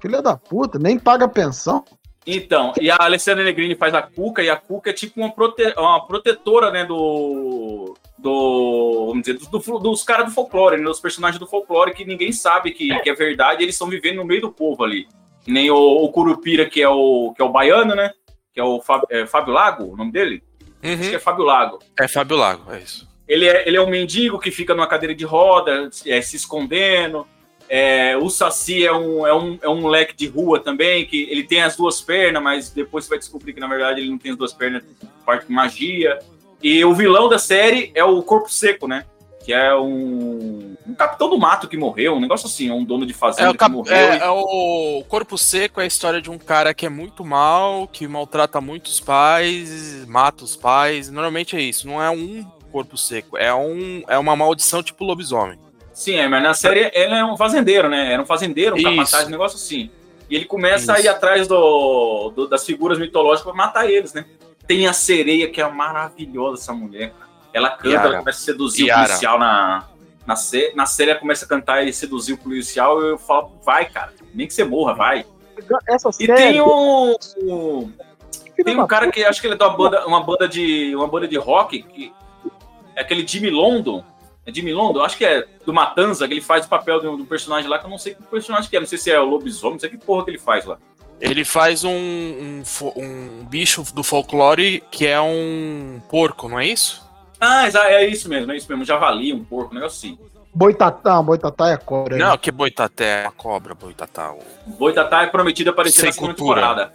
Filha da puta, nem paga pensão. Então, e a Alessandra Negrini faz a Cuca, e a Cuca é tipo uma, prote- uma protetora, né, do. do vamos dizer, do- do- dos caras do folclore, né, dos personagens do folclore que ninguém sabe que, que é verdade, eles estão vivendo no meio do povo ali. Que nem o, o Curupira, que é o, que é o baiano, né? Que é o Fábio, é, Fábio Lago, o nome dele? Acho que é Fábio Lago. É Fábio Lago, é isso. Ele é, ele é um mendigo que fica numa cadeira de roda, é, se escondendo. É, o Saci é um, é, um, é um moleque de rua também, que ele tem as duas pernas, mas depois você vai descobrir que na verdade ele não tem as duas pernas, parte de magia. E o vilão da série é o Corpo Seco, né? Que é um, um capitão do mato que morreu, um negócio assim, um dono de fazenda É o, que cap- morreu. é- e- é o Corpo Seco é a história de um cara que é muito mal, que maltrata muitos pais, mata os pais. Normalmente é isso, não é um corpo seco, é, um, é uma maldição tipo lobisomem. Sim, é, mas na série ele é um fazendeiro, né? Era um fazendeiro, um Isso. capataz, um negócio assim. E ele começa a ir Isso. atrás do, do- das figuras mitológicas pra matar eles, né? Tem a sereia, que é maravilhosa essa mulher, cara. Ela canta, Yara. ela começa a seduzir Yara. o policial na, na, sé- na série, ela começa a cantar e seduzir o policial. E eu falo, vai, cara, nem que você morra, vai. Essa E série. tem um. um- tem um cara que acho que ele é de uma banda, uma banda de. uma banda de rock, que é aquele Jimmy London. É Jimmy London? Acho que é do Matanza, que ele faz o papel de um, de um personagem lá, que eu não sei que personagem que é. Não sei se é o lobisomem, não sei que porra que ele faz lá. Ele faz um, um, um bicho do folclore que é um porco, não é isso? Ah, é isso mesmo, é isso mesmo. Um javali, um porco, um negócio assim. Boitatá, boitatá é cobra. Não, que boitatá, é a cobra, boitatá. O... Boitatá é prometido a aparecer Sem na segunda cultura. temporada.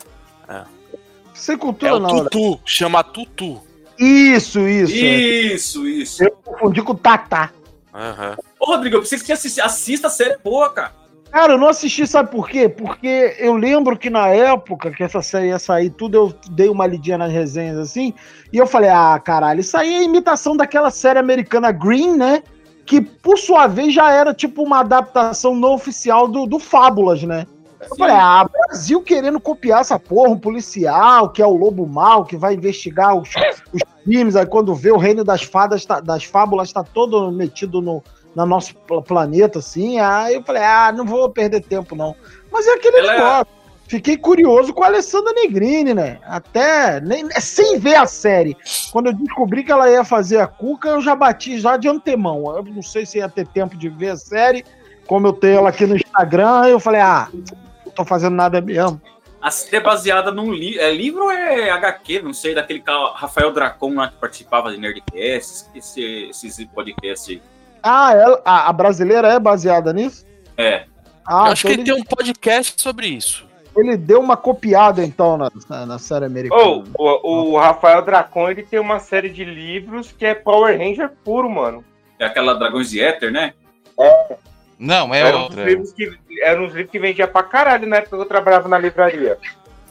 Sem cultura, É o não. né? tutu, chama tutu. Isso, isso. é. Isso, isso. Eu confundi com o Tatá. Aham. Ô, Rodrigo, eu preciso que você assista, assista a série boa, cara. Cara, eu não assisti, sabe por quê? Porque eu lembro que na época que essa série ia sair, tudo eu dei uma lidinha nas resenhas assim, e eu falei, ah, caralho, isso aí é imitação daquela série americana Green, né? Que por sua vez já era tipo uma adaptação não oficial do, do Fábulas, né? Eu falei, ah, Brasil querendo copiar essa porra, um policial que é o lobo mau, que vai investigar os, os crimes, aí quando vê o reino das fadas, tá- das fábulas tá todo metido no, no nosso pla- planeta, assim, aí eu falei, ah, não vou perder tempo, não. Mas é aquele Ela é- negócio. Fiquei curioso com a Alessandra Negrini, né? Até nem, sem ver a série. Quando eu descobri que ela ia fazer a Cuca, eu já bati já de antemão. Eu não sei se ia ter tempo de ver a série. Como eu tenho ela aqui no Instagram, eu falei, ah, tô fazendo nada mesmo. A série é baseada num li é livro ou é HQ? Não sei, daquele cara, Rafael Dracon lá que participava de Nerdcast, esse, esses podcasts aí. Ah, ela- a, a brasileira é baseada nisso? É. Ah, Eu acho que então ele tem um podcast sobre isso. Ele deu uma copiada, então, na, na, na série americana. Ô, o, o Rafael Dracon, ele tem uma série de livros que é Power Ranger puro, mano. É aquela Dragões de Éter, né? Não, é Eram uns outra. livros que, eram uns livros que vendia pra caralho na época que eu trabalhava na livraria.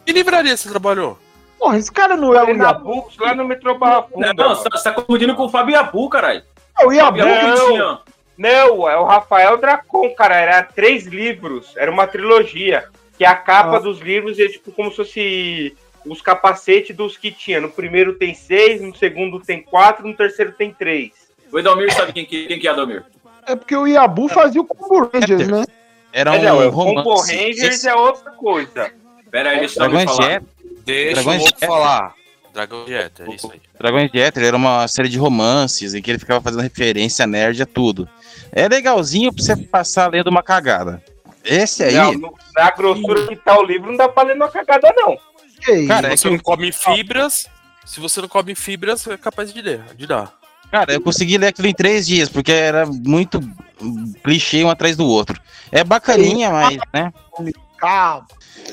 Que livraria você trabalhou? Porra, esse cara não é o Iabu. Lá no metrô Barra Funda. Não, você tá, você tá confundindo com o Fábio Abu, caralho. É o Iabu que Não. tinha. Não, é o Rafael Dracon, cara. Era três livros, era uma trilogia. Que a capa Ah. dos livros é tipo como se fosse os capacetes dos que tinha. No primeiro tem seis, no segundo tem quatro, no terceiro tem três. O Edelmir sabe quem que, quem que é Edelmir? É porque o Iabu fazia o Combo Rangers, né? Era É, um não, é, o romance. Combo Rangers é outra coisa. Pera aí, deixa eu falar. Deixa Dragões eu falar. Dragão de Éter, é isso aí. Dragões de Éter era uma série de romances em que ele ficava fazendo referência nerd a tudo. É legalzinho pra você passar lendo uma cagada. Esse aí, Não, na grossura que tá o livro, não dá pra ler numa cagada, não. Cara, Se é você que não come fibras, se você não come fibras, é capaz de ler, de dar. Cara, eu consegui ler aquilo em três dias, porque era muito clichê um atrás do outro. É bacaninha, mas, né?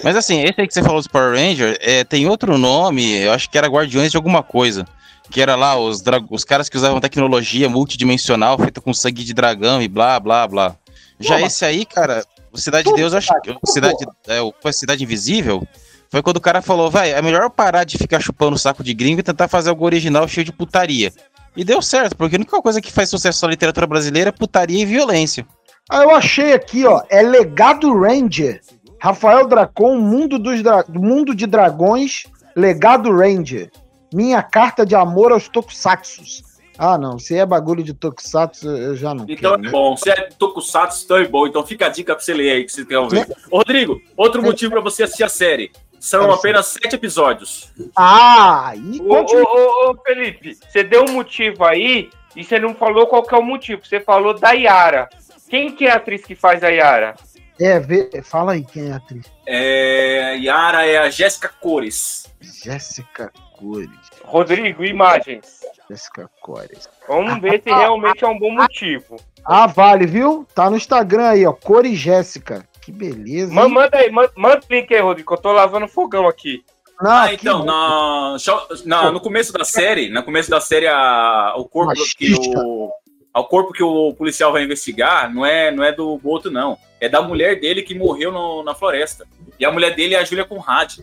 Mas assim, esse aí que você falou dos Power Ranger, é, tem outro nome, eu acho que era Guardiões de alguma coisa. Que era lá os, dra- os caras que usavam tecnologia multidimensional feita com sangue de dragão e blá, blá, blá. Já esse aí, cara, o Cidade de Deus, eu acho que. Cidade, é, o foi a Cidade Invisível. Foi quando o cara falou, vai, é melhor eu parar de ficar chupando o saco de gringo e tentar fazer algo original cheio de putaria. E deu certo, porque a única coisa que faz sucesso na literatura brasileira é putaria e violência. Ah, eu achei aqui, ó. É Legado Ranger. Rafael Dracon, Mundo, dos Dra- Mundo de Dragões, Legado Ranger. Minha carta de amor aos Tokusatsus. Ah, não. Se é bagulho de Tokusatsu, eu já não Então quero. é bom. Se é Tokusatsu, então é bom. Então fica a dica pra você ler aí que você quer ouvir. Ô, Rodrigo, outro motivo pra você assistir a série. São Quero apenas sete episódios. Ah, e Ô, ô, ô, ô, Felipe, você deu um motivo aí e você não falou qual que é o motivo. Você falou da Yara. Quem que é a atriz que faz a Yara? É, vê, fala aí quem é a atriz. É, Yara é a Jéssica Cores. Jéssica Cores. Rodrigo, imagens. Jessica Cores. Vamos ver se realmente é um bom motivo. Ah, vale, viu? Tá no Instagram aí, ó. Cores Jéssica. Que beleza. Hein? Manda aí, manda, manda o link aí, Rodrigo, que eu tô lavando fogão aqui. Não, Ah, que então, na- no começo da série, no começo da série, a, o corpo que Machista. o, o corpo que o policial vai investigar não é, não é do Boto, não. É da mulher dele que morreu no- na floresta. E a mulher dele é a Júlia Conrad.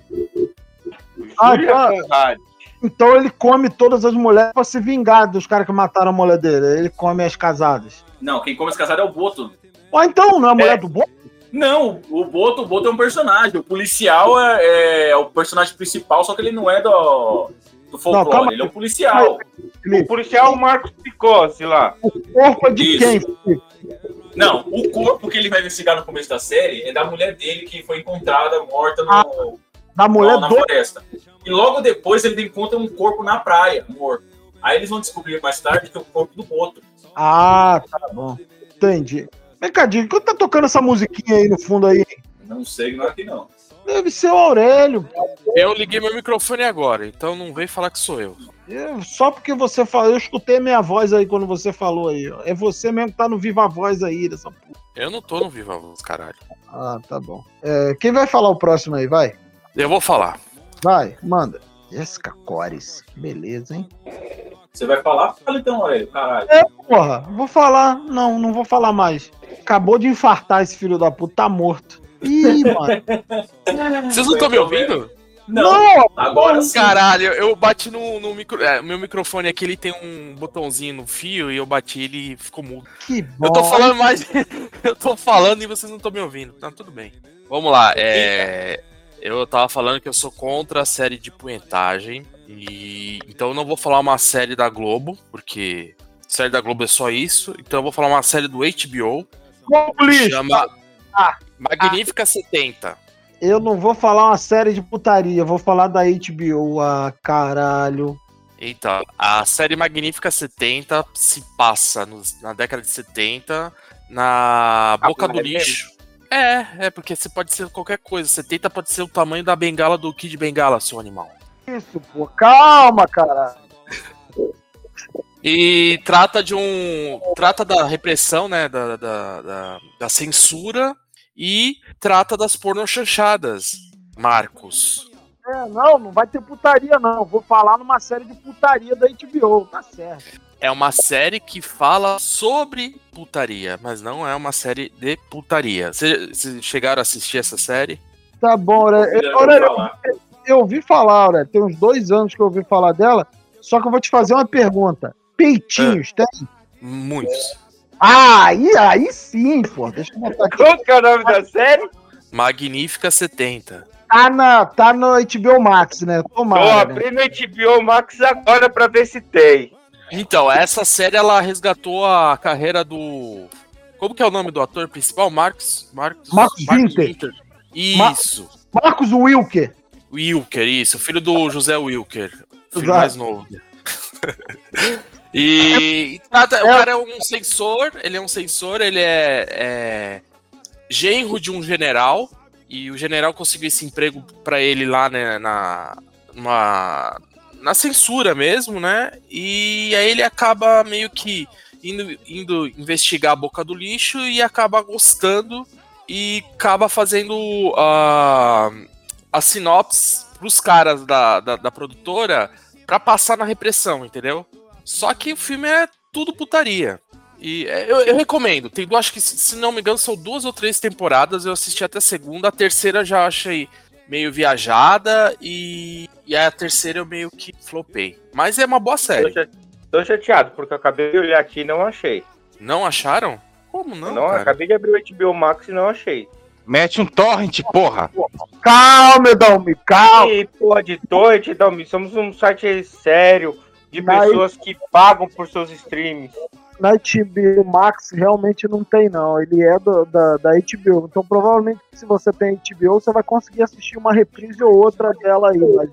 Ah, Júlia então, Conrad. então ele come todas as mulheres pra se vingar dos caras que mataram a mulher dele. Ele come as casadas. Não, quem come esse casado é o Boto. Ó, então, não é a mulher do bom? Não, o Boto, o Boto é um personagem. O policial é, é o personagem principal, só que ele não é do, do folclore, calma ele é um policial. O policial é o Marcos Picossi lá. O corpo é de Isso. quem? Não, o corpo que ele vai investigar no começo da série é da mulher dele que foi encontrada morta no, Da mulher na do. floresta. E logo depois ele encontra um corpo na praia, morto. Aí eles vão descobrir mais tarde que é o corpo do Boto. Ah, tá bom. Entendi. Vem cá, Diego, quando tá tocando essa musiquinha aí no fundo aí? Não sei, não é aqui não. Deve ser o Aurélio. Eu liguei meu microfone agora, então não vem falar que sou eu. Eu- só porque você falou, eu escutei minha voz aí quando você falou aí. ó. É você mesmo que tá no Viva Voz aí dessa porra. Eu não tô no Viva Voz, caralho. Ah, tá bom. É, quem vai falar o próximo aí? Vai. Eu vou falar. Vai, manda. Jessica Cores. Beleza, hein? Você vai falar? Fala então, Aurélio, caralho. É, porra, vou falar. Não, não vou falar mais. Acabou de infartar esse filho da puta, tá morto. Ih, mano. Vocês não estão me ouvindo? Não, agora sim. Caralho, eu bati no, no micro. É, meu microfone aqui ele tem um botãozinho no fio e eu bati ele e ficou mudo. Que bom. Eu tô falando mais. eu tô falando e vocês não estão me ouvindo. Tá tudo bem. Vamos lá. É, eu tava falando que eu sou contra a série de punhetagem. E então eu não vou falar uma série da Globo, porque série da Globo é só isso. Então eu vou falar uma série do HBO. Globo lixo. Chama Ah, Magnífica 70. eu não vou falar uma série de putaria, vou falar da HBO. Ah, caralho. Então, a série Magnífica 70 se passa nos- na década de 70 na boca do é lixo. É, é, porque você pode ser qualquer coisa. 70 pode ser o tamanho da bengala do Kid Bengala, seu animal. Isso, pô. Calma, cara. E trata de um. Trata da repressão, né? Da, da, da, da censura e trata das pornochanchadas, Marcos. É, não, não vai ter putaria, não. Vou falar numa série de putaria da HBO, tá certo. É uma série que fala sobre putaria, mas não é uma série de putaria. Vocês chegaram a assistir essa série? Tá bom, Aurélio. Vou falar. eu ouvi falar, Aurélio. Tem uns dois anos que eu ouvi falar dela. Só que eu vou te fazer uma pergunta. Peitinhos, tem? Muitos. Ah, aí, aí sim, pô. Deixa eu botar aqui. Qual que é o nome da série? Magnífica 70. Tá, na, tá no HBO Max, né? Tô Tomara. né? abrindo o HBO Max agora pra ver se tem. Então, essa série ela resgatou a carreira do. Como que é o nome do ator principal? Marcos. Marcos, Marcos Winter. Isso. Marcos Wilker. Wilker, isso. Filho do José Wilker. Filho Exato. mais novo. E, e trata- o cara é um censor, ele é um censor, ele é, é genro de um general, e o general conseguiu esse emprego pra ele lá né, na, numa- na censura mesmo, né? E aí ele acaba meio que indo, indo investigar a boca do lixo e acaba gostando e acaba fazendo a a sinopse pros caras da, da, da produtora pra passar na repressão, entendeu? Só que o filme é tudo putaria. E é, eu, eu recomendo. Tem, acho que, se não me engano, são duas ou três temporadas. Eu assisti até a segunda. A terceira já achei meio viajada. E, e a terceira eu meio que flopei. Mas é uma boa série. tô chateado, porque eu acabei de olhar aqui e não achei. Não acharam? Como não? Não, cara? acabei de abrir o HBO Max e não achei. Mete um torrent, porra. Calma, Edalmi, calma. E porra de torrent, Dalmi, somos um site sério de pessoas que pagam por seus streams. Na HBO Max realmente não tem, não. Ele é do- da, da HBO. Então, provavelmente, se você tem HBO, você vai conseguir assistir uma reprise ou outra dela aí. Mas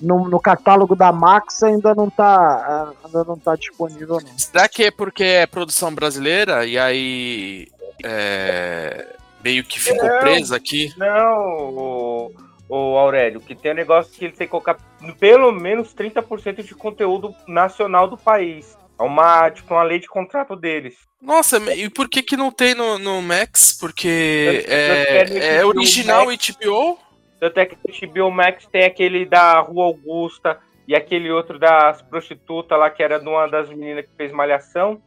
no, no catálogo da Max ainda não tá, ainda não tá disponível, não. Será que é porque é produção brasileira e aí é, meio que ficou Não. presa aqui? Não, o, o Aurélio, que tem um negócio que ele tem que colocar pelo menos 30% de conteúdo nacional do país. É uma, tipo, uma lei de contrato deles. Nossa, e por que que não tem no, no Max? Porque Eu- eu é, é HBO original Max. HBO? Tanto é que no HBO Max tem aquele da Rua Augusta e aquele outro das prostitutas lá, que era de uma das meninas que fez malhação.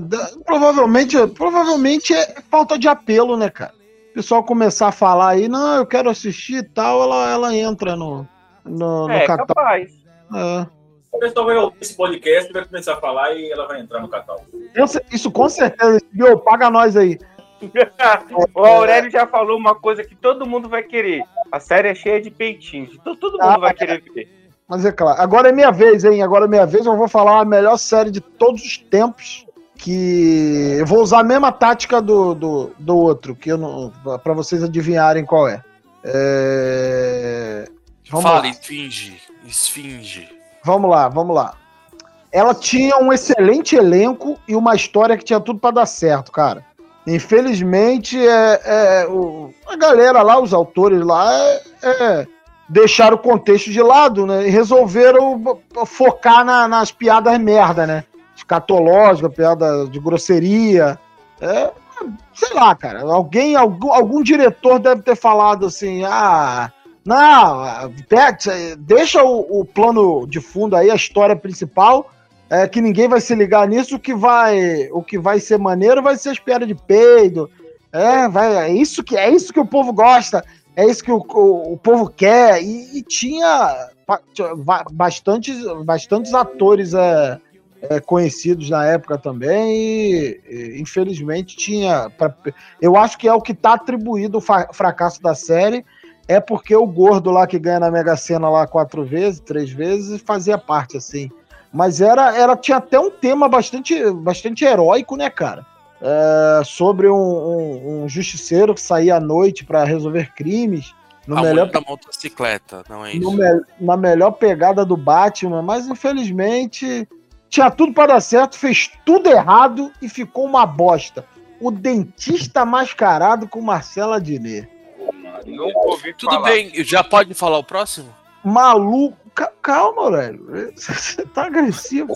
Dá- provavelmente, provavelmente é falta de apelo, né, cara? O pessoal começar a falar aí, não, eu quero assistir e tal, ela, ela entra no, no, no É, catálogo. capaz. É. O pessoal vai ouvir esse podcast, vai começar a falar e ela vai entrar no catálogo. Isso- com certeza. Viu? Paga nós aí. o Aurélio já falou uma coisa que todo mundo vai querer. A série é cheia de peitinhos, então todo mundo Ah, vai querer ver. Mas é claro. Agora é minha vez, hein? Agora é minha vez. Eu vou falar a melhor série de todos os tempos. Que eu vou usar a mesma tática do, do, do outro, que eu não. para vocês adivinharem qual é. É, Vamos Fala, lá. esfinge, esfinge. Vamos lá, vamos lá. Ela tinha um excelente elenco e uma história que tinha tudo pra dar certo, cara. Infelizmente, é, é, o- a galera lá, os autores lá, é, é, deixaram o contexto de lado, né? E resolveram focar na- nas piadas merda, né? Escatológica, piada de grosseria. É, sei lá, cara. Alguém, algum, algum diretor deve ter falado assim, ah. Não, pe- deixa o, o plano de fundo aí, a história principal, é, que ninguém vai se ligar nisso. O que vai, o que vai ser maneiro vai ser as piadas de peido. É, vai, é isso que é isso que o povo gosta, é isso que o, o, o povo quer. E, e tinha bastantes, bastantes atores é, é, conhecidos na época também. E, e, infelizmente tinha. pra- eu acho que é o que está atribuído o fracasso da série é porque o gordo lá que ganha na Mega Sena lá quatro vezes, três vezes, fazia parte, assim. Mas era, era tinha até um tema bastante, bastante heróico, né, cara? É, sobre um, um- um justiceiro que saía à noite para resolver crimes. No a melhor, da motocicleta, não é isso? me- na melhor pegada do Batman, mas infelizmente tinha tudo para dar certo, fez tudo errado e ficou uma bosta. O dentista mascarado com Marcela Diné. Nunca ouvi Tudo falar. bem, já pode falar o próximo? Maluco. Ca- Calma, Aurélio. Você tá agressivo.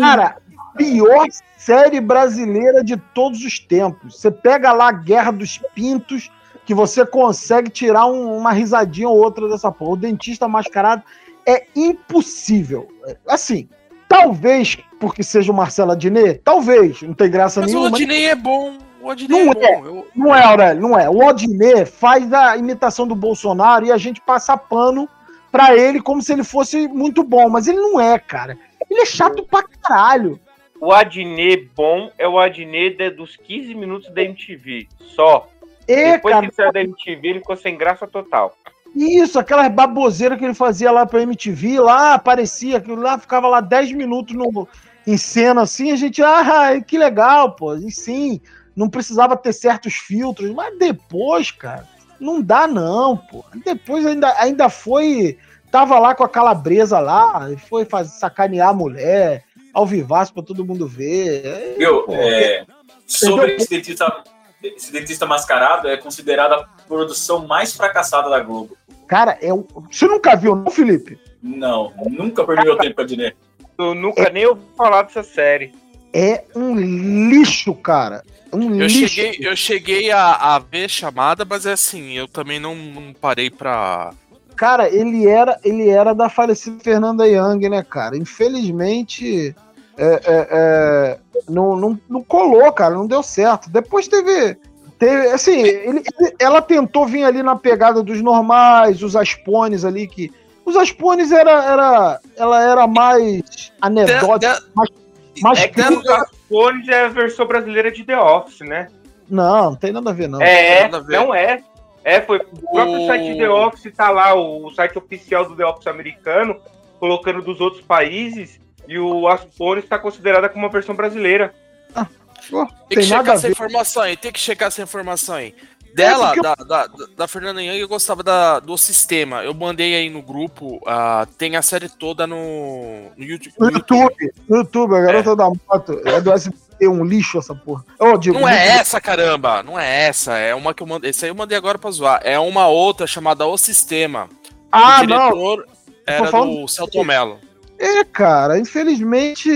Cara, pior série brasileira de todos os tempos. Você pega lá a Guerra dos Pintos, que você consegue tirar um- uma risadinha ou outra dessa porra. O Dentista Mascarado é impossível. Assim, talvez porque seja o Marcela Diné, talvez, não tem graça Mas o nenhuma. Odinei é bom. O Odinei Não é é. bom. Eu- Não é, Aurélio, não é. O Odinê faz a imitação do Bolsonaro e a gente passa pano pra ele como se ele fosse muito bom, mas ele não é, cara. Ele é chato pra caralho. O Adnê bom é o Adnê de- dos 15 minutos da MTV. Só. É, Depois cara. que ele saiu da MTV, ele ficou sem graça total. Isso, aquelas baboseiras que ele fazia lá pra MTV, lá aparecia, aquilo lá ficava lá 10 minutos no, em cena assim, a gente, ah, que legal, pô, e sim, não precisava ter certos filtros, mas depois, cara, não dá não, pô. Depois ainda, ainda foi, tava lá com a calabresa lá, e foi fazer, sacanear a mulher, ao vivaço pra todo mundo ver. É, Viu? pô, É, sobre esse dentista, esse dentista mascarado, é considerada a produção mais fracassada da Globo. Cara, é você nunca viu, não, Felipe? Não, nunca perdi meu tempo com a Diné. Eu nunca nem ouvi falar dessa série. É um lixo, cara. Um Eu lixo. cheguei, eu cheguei a, a ver chamada, mas é assim, eu também não, não parei pra. Cara, ele era, ele era da falecida Fernanda Young, né, cara? Infelizmente, é, é, é, não, não, não colou, cara, não deu certo. Depois teve. teve assim, ele- ela tentou vir ali na pegada dos normais, os Aspones ali, que. Os Aspones era, era, ela era mais anedótica, mais, mais é que os Aspones é a versão brasileira de The Office, né? Não, não tem nada a ver, não. é, nada a ver. não é. É, foi o próprio O- site The Office tá lá, o site oficial do The Office americano, colocando dos outros países, e o Aspones está considerada como uma versão brasileira. Pô, Tem que tem nada checar a essa informação aí, tem que checar essa informação aí. Dela, porque eu- da, da, da Fernanda Young, eu gostava da, do sistema. Eu mandei aí no grupo, ah, tem a série toda no, no YouTube. No YouTube, no YouTube, a garota da moto, é do SBT. um lixo essa porra. Eu digo, Não é essa, caramba. Não é essa. É uma que eu mandei. Esse aí eu mandei agora pra zoar. É uma outra chamada O Sistema. Ah, o diretor era falando- do Celton Mello. É, cara, infelizmente.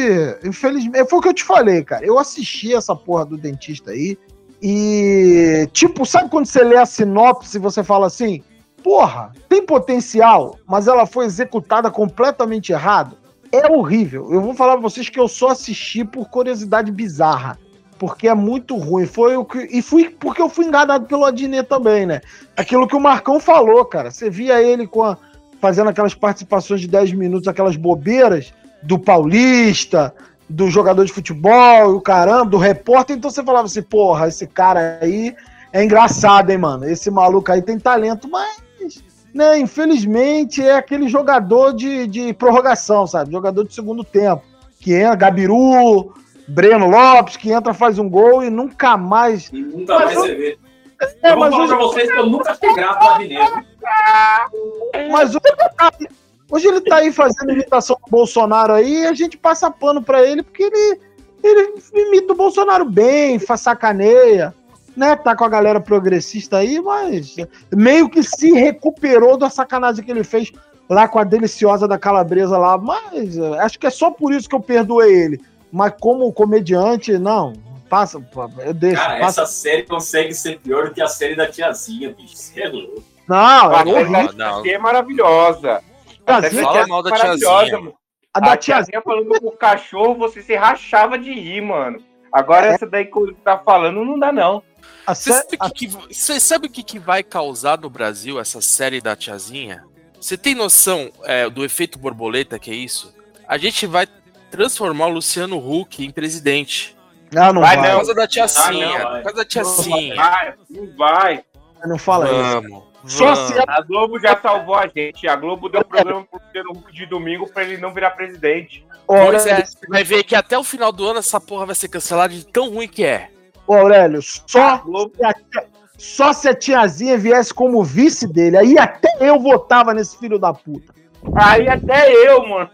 Infelizmente. Foi o que eu te falei, cara. Eu assisti essa porra do dentista aí. E. Tipo, sabe quando você lê a sinopse e você fala assim? Porra, tem potencial, mas ela foi executada completamente errado? É horrível. Eu vou falar pra vocês que eu só assisti por curiosidade bizarra. Porque é muito ruim. Foi o que. E fui porque eu fui enganado pelo Adnet também, né? Aquilo que o Marcão falou, cara. Você via ele com a- fazendo aquelas participações de 10 minutos, aquelas bobeiras do Paulista, do jogador de futebol, e o caramba, do repórter. Então você falava assim, porra, esse cara aí é engraçado, hein, mano? Esse maluco aí tem talento, mas, né, infelizmente é aquele jogador de, de prorrogação, sabe? Jogador de segundo tempo. Que é Gabiru, Breno Lopes, que entra, faz um gol e nunca mais. Nunca mais você vê. É, eu vou mas falar hoje- pra vocês que eu nunca fiquei grato Adnet. Mas tá, hoje ele tá aí fazendo imitação do Bolsonaro aí e a gente passa pano pra ele porque ele, ele imita o Bolsonaro bem, faz sacaneia, né? Tá com a galera progressista aí, mas meio que se recuperou da sacanagem que ele fez lá com a deliciosa da calabresa lá, mas eh, acho que é só por isso que eu perdoei ele. Mas como comediante, não, passa, eu deixo, Cara, passa. essa série consegue ser pior do que a série da tiazinha, bicho. Você é louco. Não, A é tiazinha é maravilhosa. A série Fala mal da tiazinha. mano. A A, da tiazinha falando com o cachorro, você se rachava de rir, mano. Agora É. essa daí que ele tá falando não dá, não. Você sabe o que, você sabe o que, que vai causar no Brasil essa série da tiazinha? Você tem noção é, do efeito borboleta que é isso? A gente vai transformar o Luciano Huck em presidente. Não, não Vai vai. Por não. causa da tiazinha. Ah, não, por causa da tiazinha. Vai, não vai. Não fala isso. Vamos. Só se A Globo já salvou a gente. A Globo deu programa pro Luciano Huck de domingo pra ele não virar presidente. Pois é, você vai ver que até o final do ano essa porra vai ser cancelada de tão ruim que é. Ô, Aurélio, só, A Globo se a tia- só se a tiazinha viesse como vice dele, aí até eu votava nesse filho da puta. Aí até eu, mano.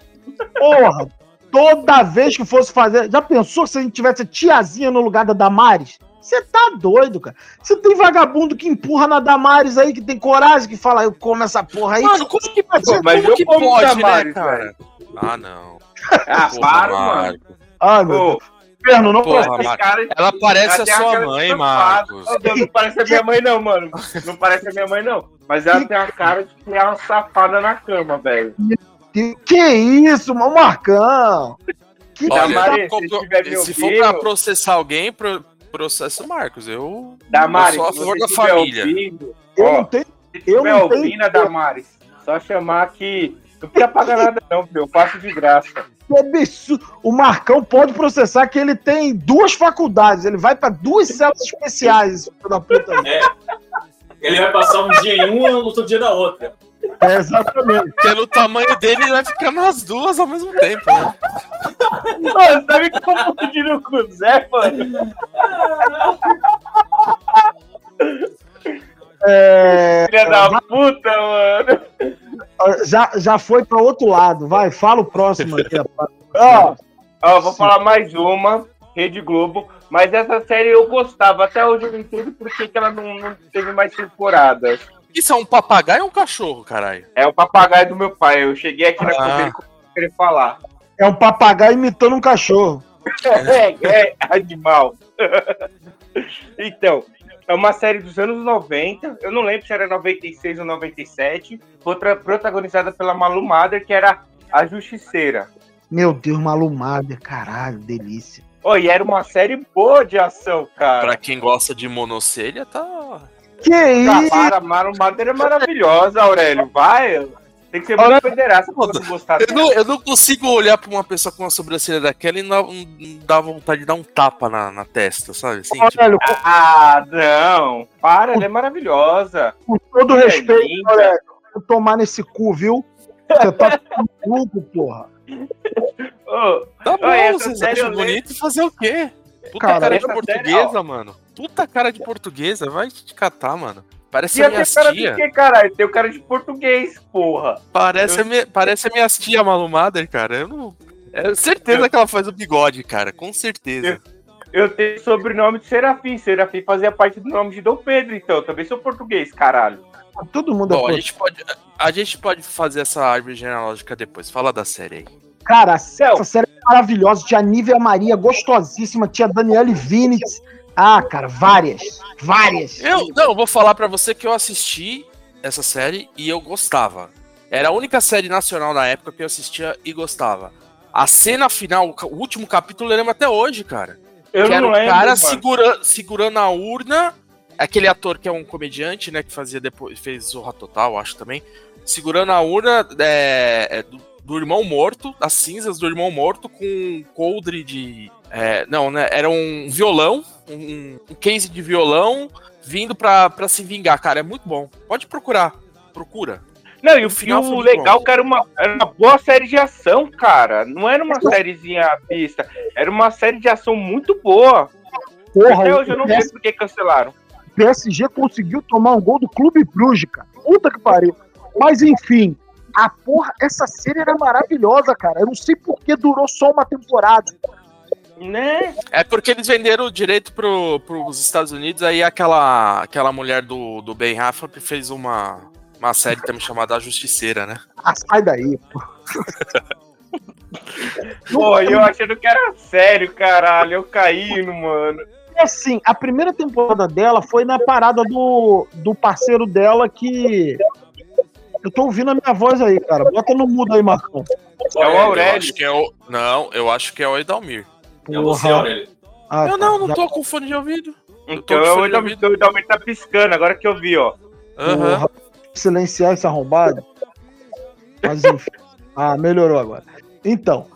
Porra, toda vez que fosse fazer. Já pensou se a gente tivesse a tiazinha no lugar da Damares? Você tá doido, cara. Você tem vagabundo que empurra na Damares aí, que tem coragem, que fala, eu como essa porra aí. Mano, como que, Mas como eu que como pode, Damares, né, cara? Ah, não. Ah, para, mano. Ai, meu. Inferno, não Porra, cara, Ela parece a sua mãe, Marcos. Não, não parece a minha mãe, não, mano. Não parece a minha mãe, não. Mas ela tem a cara de que é uma safada na cama, velho. Que, que isso, mano, Marcão? Que Olha, Damares, se me se for pra processar alguém, pro, processa o Marcos. Eu, Damares, eu sou a favor da família. ouvindo, eu ó, não tenho. Eu não tenho- ouvindo Damares, só chamar que. Não precisa pagar nada, não, filho. Eu faço de graça. Que absurdo. O Marcão pode processar que ele tem duas faculdades. Ele vai pra duas celas especiais, filho da puta. É. Ele vai passar um dia em uma e outro dia na outra. É, exatamente. Pelo tamanho dele, ele vai ficar nas duas ao mesmo tempo. Né? Mano, tá me confundindo com o Zé, mano? É, Filha da puta, mano. já, já foi pra outro lado. Vai, fala o próximo aqui, rapaz. Ó, ó, vou falar mais uma, Rede Globo. Mas essa série eu gostava. Até hoje eu não entendo por que, que ela não, não teve mais temporadas. Isso é um papagaio ou um cachorro, caralho? É o papagaio do meu pai. Eu cheguei aqui na Ah. cozinha e querer falar. É um papagaio imitando um cachorro. É, é animal. então, é uma série dos anos 90. Eu não lembro se era 96 ou 97. Outra protagonizada pela Malu Mader, que era a Justiceira. Meu Deus, malumada, caralho, delícia. Oh, e era uma série boa de ação, cara. Pra quem gosta de monocelha, tá. Que Ah, isso? para, Malu Mader é maravilhosa, Aurélio. Vai. Tem que ser muito federasta pra você gostar Eu não, eu não consigo olhar pra uma pessoa com uma sobrancelha daquela e não, não dá vontade de dar um tapa na, na testa, sabe? Assim, tipo, Aurélio, Ah, não. Para, ela é maravilhosa. com todo É respeito, linda. Aurélio, vou tomar nesse cu, viu? Você tá maluco, porra. Tá bom, vocês acham eu bonito e fazer o quê? Puta Cara, cara de série, portuguesa, mano. Puta cara de portuguesa, vai te catar, mano. Parece Ia a minha cara de tia. quê, caralho? Tem o cara de português, porra. Parece, a minha, parece a minha tia malumader, cara. Eu não. É certeza que ela faz o bigode, cara. Com certeza. Eu tenho sobrenome de Serafim. Serafim fazia parte do nome de Dom Pedro, então. Eu também sou português, caralho. Todo mundo Bom, é a gente, pode, a gente pode fazer essa árvore genealógica depois. Fala da série aí. Cara, essa série é maravilhosa. Tinha Nívia Maria, gostosíssima. Tinha Daniele Vinitz. Ah, cara, várias. Várias. Eu, não, vou falar pra você que eu assisti essa série e eu gostava. Era a única série nacional na época que eu assistia e gostava. A cena final, o último capítulo, eu lembro até hoje, cara. Eu que era não o lembro, cara segura, segurando a urna. Aquele ator que é um comediante, né? Que fazia depois. Fez Zorra Total, acho também. Segurando a urna é, é, do, do irmão morto, as cinzas do irmão morto, com um coldre de. é, não, né? Era um violão, um, um case de violão, vindo pra, pra se vingar, cara. É muito bom. Pode procurar. Procura. Não, e o, e final o legal bom. que era uma, era uma boa série de ação, cara. Não era uma sériezinha pista. Era uma série de ação muito boa. Porra, Até hoje eu não o sei PS por que cancelaram. PSG conseguiu tomar um gol do Clube Bruges, cara. Puta que pariu. Mas enfim, a porra, essa série era maravilhosa, cara. Eu não sei por que durou só uma temporada. Né? É porque eles venderam o direito pro, pros Estados Unidos, aí aquela, aquela mulher do, do Ben Affleck fez uma, uma série também chamada A Justiceira, né? Ah, sai daí, pô. Pô, eu achando que era sério, caralho. Eu caindo, mano. É assim, a primeira temporada dela foi na parada do, do parceiro dela que. Eu tô ouvindo a minha voz aí, cara. Bota no mudo aí, Marcão. É o Eu Aurélio. acho que é o. Não, eu acho que é o Edalmir. É você, Aurélio. Ah, eu tá. não, não Já- tô com fone de ouvido. Eu tô Então de eu ainda ouvido. o Dalmir tá piscando, agora que eu vi, ó. Aham. Porra, silenciar esse arrombado. Mas enfim. Ah, melhorou agora. Então.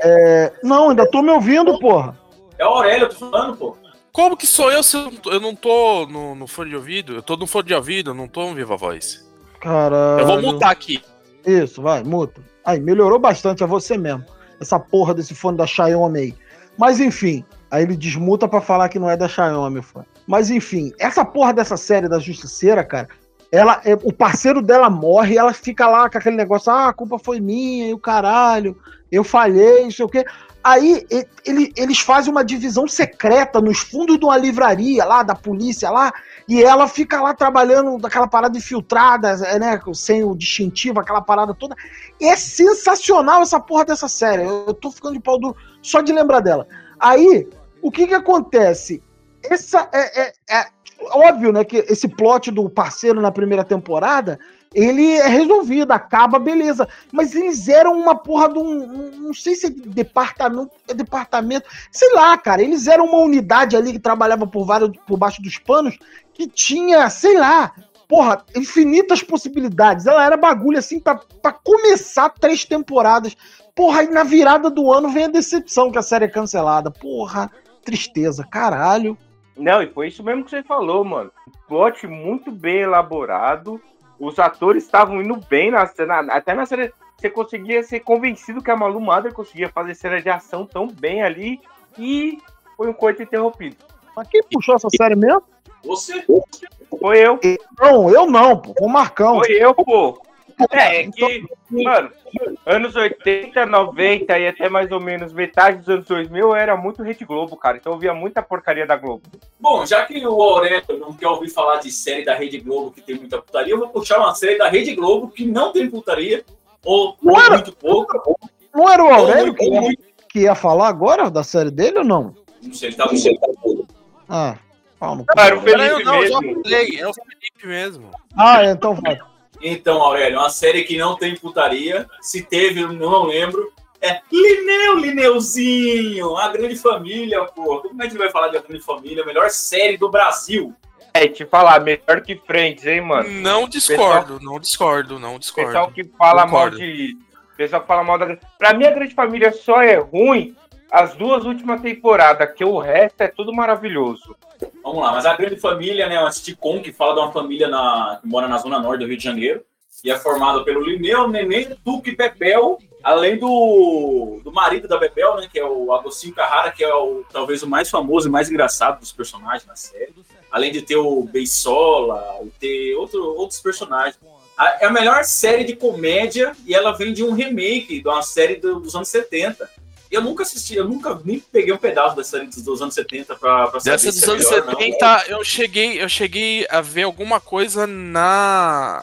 é, Não, ainda tô me ouvindo, porra. É o Aurélio, eu tô falando, pô. Como que sou eu se eu não tô, eu não no, no fone de ouvido? Eu tô no fone de ouvido, eu não tô no Viva Voz. Caralho. Eu vou mutar aqui. Isso, vai, muta. Aí, melhorou bastante, é você mesmo. Essa porra desse fone da Xiaomi aí. Mas enfim, aí ele desmuta pra falar que não é da Xiaomi o fone. Mas enfim, essa porra dessa série da Justiceira, cara, ela, é- o parceiro dela morre ela fica lá com aquele negócio, ah, a culpa foi minha e o caralho, eu falhei, não sei o quê. Aí ele- eles fazem uma divisão secreta nos fundos de uma livraria lá, da polícia lá, e ela fica lá trabalhando daquela parada infiltrada, é, né? Sem o distintivo, aquela parada toda. E é sensacional essa porra dessa série. Eu tô ficando de pau duro só de lembrar dela. Aí, o que que acontece? Essa é, é- é óbvio, né? Que esse plot do parceiro na primeira temporada. Ele é resolvido, acaba, beleza. Mas eles eram uma porra de um. Não sei se é departamento. É departamento. Sei lá, cara. Eles eram uma unidade ali que trabalhava por, vários, por baixo dos panos que tinha, sei lá, porra, infinitas possibilidades. Ela era bagulho assim pra, começar três temporadas. Porra, aí na virada do ano vem a decepção que a série é cancelada. Porra, tristeza, caralho. Não, e foi isso mesmo que você falou, mano. Plot muito bem elaborado. Os atores estavam indo bem na cena. Até na cena. Você conseguia ser convencido que a Malu Mader conseguia fazer cena de ação tão bem ali. E foi um coito interrompido. Mas quem puxou essa série mesmo? Você? Foi eu. Não, eu não, pô. Foi o Marcão. Foi eu, pô. É, é que, mano, anos 80, 90 e até mais ou menos metade dos anos 2000 eu era muito Rede Globo, cara. Então eu via muita porcaria da Globo. Bom, já que o Aurélio não quer ouvir falar de série da Rede Globo que tem muita putaria, eu vou puxar uma série da Rede Globo que não tem putaria, ou, ou Ué? muito pouco. Não era o Aurélio muito, que muito. que ia falar agora da série dele ou não? Não sei, ele tá tá Ah, calma. Era o Era eu Felipe não, eu já mesmo. falei, é o Felipe mesmo. Ah, é, então vai. Então, Aurélio, uma série que não tem putaria. Se teve, eu não lembro. É Lineu, Lineuzinho, a grande família, pô. Como é que a gente vai falar de a grande família? A melhor série do Brasil. É, te falar, melhor que Friends, hein, mano? Não discordo, não discordo, não discordo. Pessoal que fala Concordo. mal de. Pessoal que fala mal da. Pra mim, a Grande Família só é ruim as duas últimas temporadas, que o resto é tudo maravilhoso. Vamos lá, mas a grande família, né? Uma sitcom que fala de uma família na, que mora na zona norte do Rio de Janeiro. E é formada pelo Lineu, Nenê, Tuque e Bebel, além do, do marido da Bebel, né? Que é o Agostinho Carrara, que é o, talvez o mais famoso e mais engraçado dos personagens na série. Além de ter o Beisola ter outro, outros personagens. É a melhor série de comédia e ela vem de um remake de uma série do- dos anos 70. Eu nunca assisti, eu nunca nem peguei um pedaço da série dos, anos 70 pra, pra saber Dessa se dos é anos melhor ou não. 70, eu cheguei, eu cheguei a ver alguma coisa na.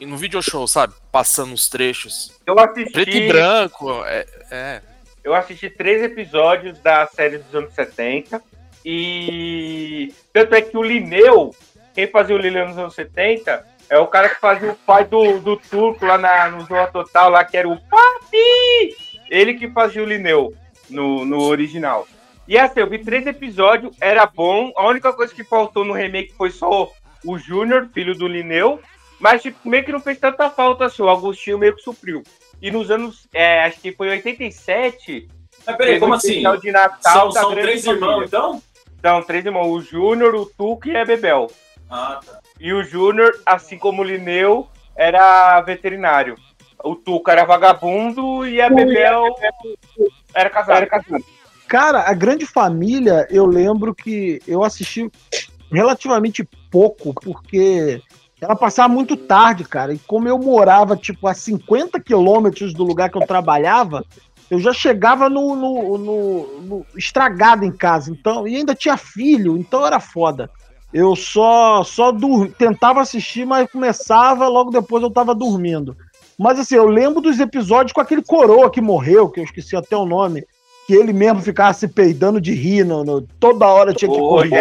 no video show, sabe? Passando os trechos. Eu assisti. Preto e branco. É, é. Eu assisti três episódios da série dos anos 70. E. Tanto é que o Lineu, quem fazia o Lineu nos anos 70, é o cara que fazia o pai do, do turco lá na, no Zorra Total, lá que era o Papi! Ele que fazia o Lineu no, no original. E assim, eu vi três episódios, era bom. A única coisa que faltou no remake foi só o Júnior, filho do Lineu. Mas tipo, meio que não fez tanta falta assim. O Agostinho meio que supriu. E nos anos, é, acho que foi 87. Mas peraí, como um assim? De Natal São- da são três Família. irmãos, então? São três irmãos. O Júnior, o Tuco e a Bebel. Ah, tá. E o Júnior, assim como o Lineu, era veterinário. O Tuco era vagabundo e a Bebel era casada. Era casada. Cara, a grande família, eu lembro que eu assisti relativamente pouco, porque ela passava muito tarde, cara. E como eu morava, tipo, a 50 quilômetros do lugar que eu trabalhava, eu já chegava no, no- no- no- estragado em casa. Então, e ainda tinha filho, então era foda. Eu só só dur- tentava assistir, mas começava, logo depois eu tava dormindo. Mas assim, eu lembro dos episódios com aquele coroa que morreu, que eu esqueci até o nome, que ele mesmo ficava se peidando de rir, no, no- toda hora tinha que corrigir.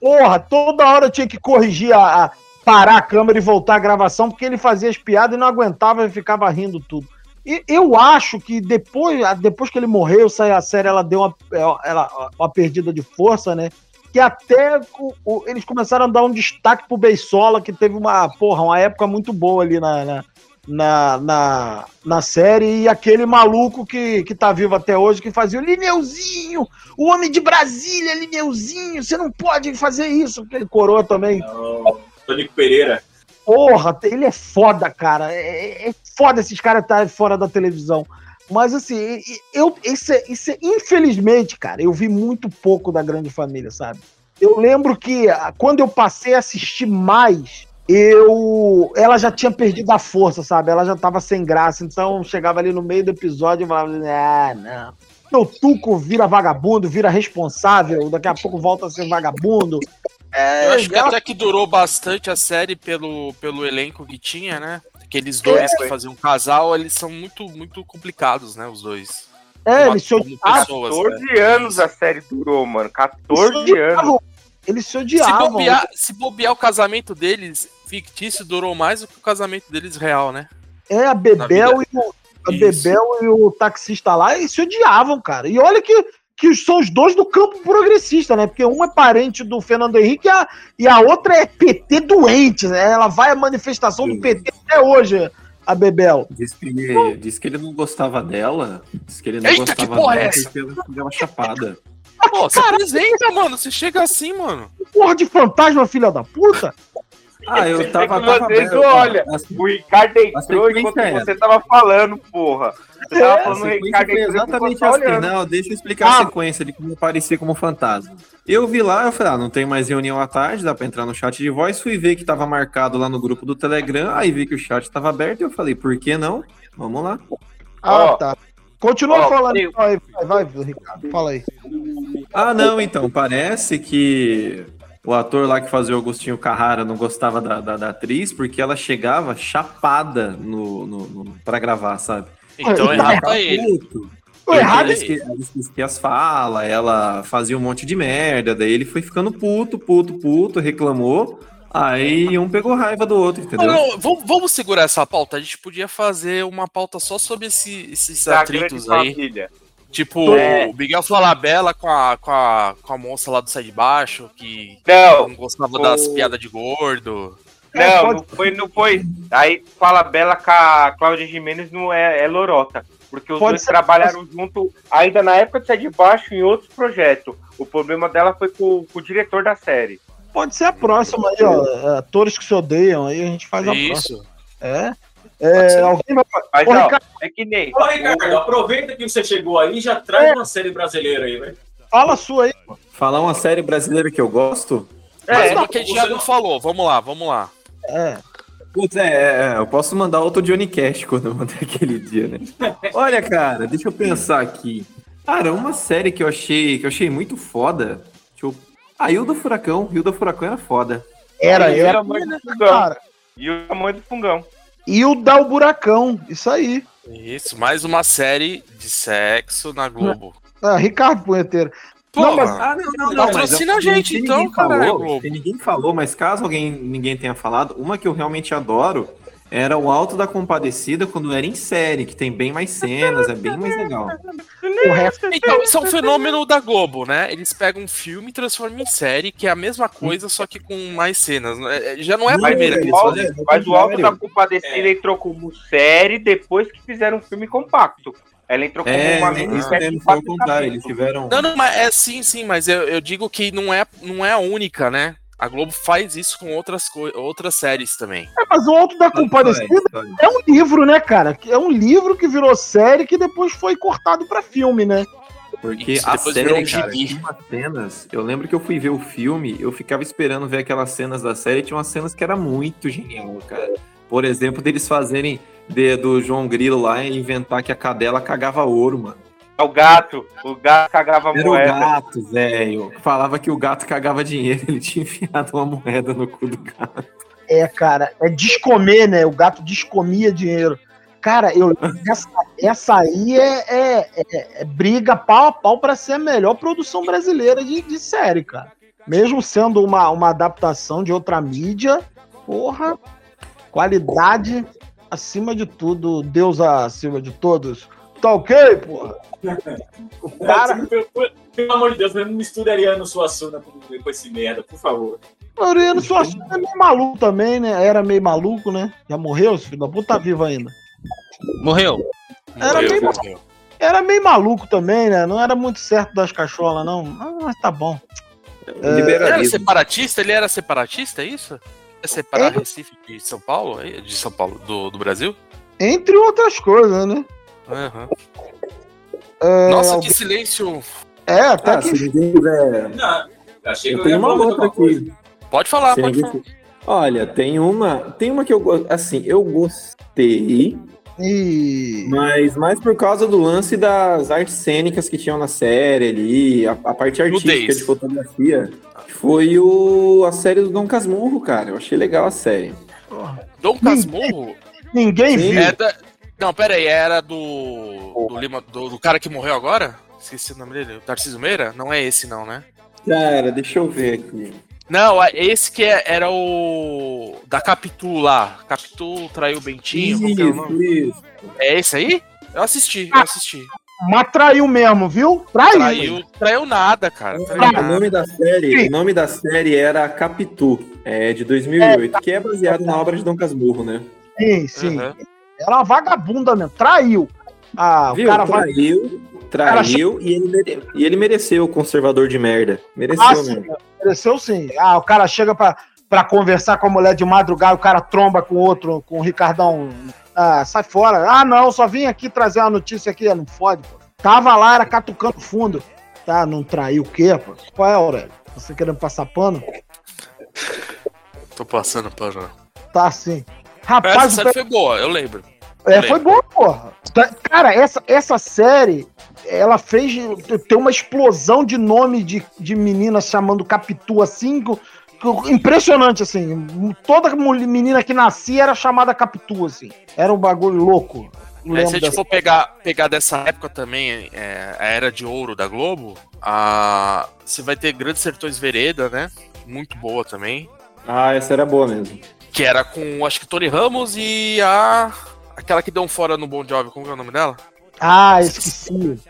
Porra, toda hora tinha que corrigir a, a- parar a câmera e voltar a gravação, porque ele fazia as piadas e não aguentava e ficava rindo tudo. E eu acho que depois, depois que ele morreu, a série, ela deu uma, ela, uma perdida de força, né? Que até o- o- eles começaram a dar um destaque pro Beisola, que teve uma, porra, uma época muito boa ali na, na, na, na, na série, e aquele maluco que, que tá vivo até hoje, que fazia o Lineuzinho, o homem de Brasília, Lineuzinho, você não pode fazer isso, aquele coroa também. O Tonico Pereira. Porra, ele é foda, cara. É, é foda esses caras estarem fora da televisão. Mas assim, eu, isso, é, isso é, infelizmente, cara, eu vi muito pouco da Grande Família, sabe? Eu lembro que ah, quando eu passei a assistir mais, eu. Ela já tinha perdido a força, sabe? Ela já tava sem graça. Então chegava ali no meio do episódio e falava, ah, não. Meu Tuco vira vagabundo, vira responsável, daqui a pouco volta a ser vagabundo. É, Eu acho que ela- até que durou bastante a série pelo, pelo elenco que tinha, né? Aqueles dois É. que faziam um casal, eles são muito, muito complicados, né? Os dois. É, eles pessoas, 14 né? anos a série durou, mano. 14 Eles se odiavam. Se bobear, se bobear o casamento deles fictício durou mais do que o casamento deles real, né? É, a Bebel, e o, a Isso. Bebel e o taxista lá, eles se odiavam, cara. E olha que, que são os dois do campo progressista, né? Porque um é parente do Fernando Henrique e a, e a outra é PT doente, né? Ela vai à manifestação do PT até hoje, a Bebel. Diz que, diz que ele não gostava dela. Diz que ele não Eita, que gostava porra é dela essa? porque ela chapada. Pô, se apresenta, mano. Você chega assim, mano. Porra de fantasma, filha da puta! Ah, eu tava. É que tava vocês, aberto, olha, assim, o Ricardo entrou enquanto é você tava falando, porra. Você tava A falando o Ricardo foi entrou exatamente assim. olhando. Não, deixa eu explicar Ah. a sequência de como aparecer como fantasma. Eu vi lá, eu falei, ah, não tem mais reunião à tarde, dá pra entrar no chat de voz. Fui ver que tava marcado lá no grupo do Telegram, aí vi que o chat tava aberto e eu falei, por que não? Vamos lá. Ah, Ó. tá. Continua Ó, falando. eu- Vai, vai, vai, Ricardo, fala aí. Ah, não, então, parece que o ator lá que fazia o Agostinho Carrara não gostava da, da, da atriz porque ela chegava chapada no, no, no, pra gravar, sabe? Então errado pra ele. puto. O errado Ela é esque- ela esquecia as falas, ela fazia um monte de merda, daí ele foi ficando puto, puto, puto, reclamou, aí um pegou raiva do outro, entendeu? Não, não, vamos, segurar essa pauta. A gente podia fazer uma pauta só sobre esse- esses Da atritos aí. família. Tipo, É. o Miguel Falabella com a, com, a, com a moça lá do Sai de Baixo, que Não, não gostava o- das piadas de gordo. É, Não, pode- não foi, não foi. Aí fala Bela com a Cláudia Jimenez não é, é lorota. Porque os Pode dois ser- trabalharam junto ainda na época de Sai de Baixo em outros projetos. O problema dela foi com, com o diretor da série. Pode ser a próxima aí, ó. Atores que se odeiam, aí a gente faz a próxima. Isso. É? Pode É, ser. alguém vai. Mas Ô, Ricardo, é que nem. Ô, Ricardo, aproveita que você chegou aí e já traz uma série brasileira aí, velho. fala a sua aí. Falar uma série brasileira que eu gosto, Mas É, uma que a gente já não falou. Vamos lá, vamos lá. É. Putz, é, é, eu posso mandar outro Johnny Cash quando eu mandei aquele dia, né? Olha, cara, deixa eu pensar aqui. Cara, uma série que eu achei, que eu achei muito foda. Deixa eu... Ah, Hilda Furacão. Hilda Furacão era foda. Era, era. a mãe do fungão. Cara, E o tamanho do fungão. e o Buracão, isso aí. Isso, mais uma série de sexo na Globo. Ah, Ricardo Punheteiro. Pô, Não, mas- Ah, não, não, não. Patrocina mas a gente, então, falou, se ninguém falou, mas caso alguém ninguém tenha falado, uma que eu realmente adoro era o Alto da Compadecida quando era em série, que tem bem mais cenas, é bem mais legal. O resto Então, isso é um fenômeno da Globo, né? Eles pegam um filme e transformam em série, que é a mesma coisa, só que com mais cenas. É, é, Já não é a primeira Alto- fazem. mas o Alto da É. Compadecida entrou como série depois que fizeram um filme compacto. Ela entrou como É, uma isso minissérie mesmo, de foi o contrário, eles tiveram... Não, não, mas é sim, sim, mas eu, eu digo que não é, não é a única, né? A Globo faz isso com outras, outras séries também. É, mas o Alto da Compadecida é um livro, né, cara? Que É um livro que virou série que depois foi cortado pra filme, né? Porque Isso, a série, um cara, tinha umas cenas. Eu lembro que eu fui ver o filme, eu ficava esperando ver aquelas cenas da série, tinha umas cenas que era muito genial, cara. Por exemplo, deles fazerem de- do João Grilo lá e inventar que a cadela cagava ouro, mano. É o gato. O gato cagava Era o moeda. gato, velho. Falava que o gato cagava dinheiro, ele tinha enfiado uma moeda no cu do gato. É, cara, é descomer, né? O gato descomia dinheiro. Cara, eu essa, essa aí é, é- é- é briga pau a pau pra ser a melhor produção brasileira de, de série, cara. Mesmo sendo uma, uma adaptação de outra mídia, porra, qualidade acima de tudo, Deus acima de todos. Tá ok, porra? Cara, Pelo, pelo amor de Deus, não misture Ariano Suassuna com, com esse merda, por favor. o Ariano Suassuna é meio maluco também, né? Era meio maluco, né? Já morreu, filho da puta tá vivo ainda. Morreu. Era Morreu, meio, morreu. era meio maluco também, né? Não era muito certo das cacholas, não. Ah, Mas tá bom. Ele era separatista? Ele era separatista, é isso? É separar Recife de São Paulo? É, De São Paulo, do, do Brasil? Entre outras coisas, né? Aham. É, Nossa, alguém- que silêncio. É, até Ah, que. se ninguém quiser. Não, achei que Eu eu tenho uma outra alguma coisa. aqui. Pode falar, Se pode ninguém- falar. Olha, tem uma. Tem uma que eu gosto. Assim, eu gostei. E... Mas mais por causa do lance das artes cênicas que tinham na série ali, a, a parte artística de fotografia. Foi o, a série do Dom Casmurro, cara. Eu achei legal a série. Dom Casmurro? Ninguém Sim. viu. É da... Não, pera aí, era do. Do, Lima, do, do cara que morreu agora? Esqueci o nome dele. Tarcísio Meira? Não é esse, não, né? Cara, deixa eu ver aqui. Não, é esse que é- era o. Da Capitu lá. Capitu traiu o Bentinho. qual que é o nome? isso. É esse aí? Eu assisti, eu assisti. Mas traiu mesmo, viu? Traiu. Traiu, traiu nada, cara. Traiu O nada. nome da série, o nome da série era Capitu, é de 2008, que é baseado na obra de Dom Casmurro, né? Sim, sim. Uhum. Era uma vagabunda mesmo. Traiu. Ah, Viu? o cara vai. traiu, traiu e, ele mere- e ele mereceu o conservador de merda. Mereceu Ah, sim, mesmo. mereceu sim. Ah, o cara chega pra, pra conversar com a mulher de madrugada, o cara tromba com o outro, com o Ricardão. Ah, sai fora. Ah, não, só vim aqui trazer uma notícia aqui. Não fode, pô. Tava lá, era catucando fundo. Tá, não traiu o quê, pô? Qual é, Aurélio? Você querendo passar pano? Tô passando pano. Tá sim. Essa Rapaz, o série foi boa, eu lembro. É, Eu foi lembro. bom, porra. Tá- Cara, essa, essa série, ela fez ter uma explosão de nome de, de meninas chamando Capitu assim, impressionante, assim. Toda menina que nascia era chamada Capitu, assim. Era um bagulho louco. É, se a gente for pegar, pegar dessa época também, é, a era de ouro da Globo, a, você vai ter Grandes Sertões Vereda, né? Muito boa também. Ah, essa era boa mesmo. Que era com, acho que Tony Ramos e a. Aquela que deu um fora no Bon Jovi, como que é o nome dela? Ah, esqueci.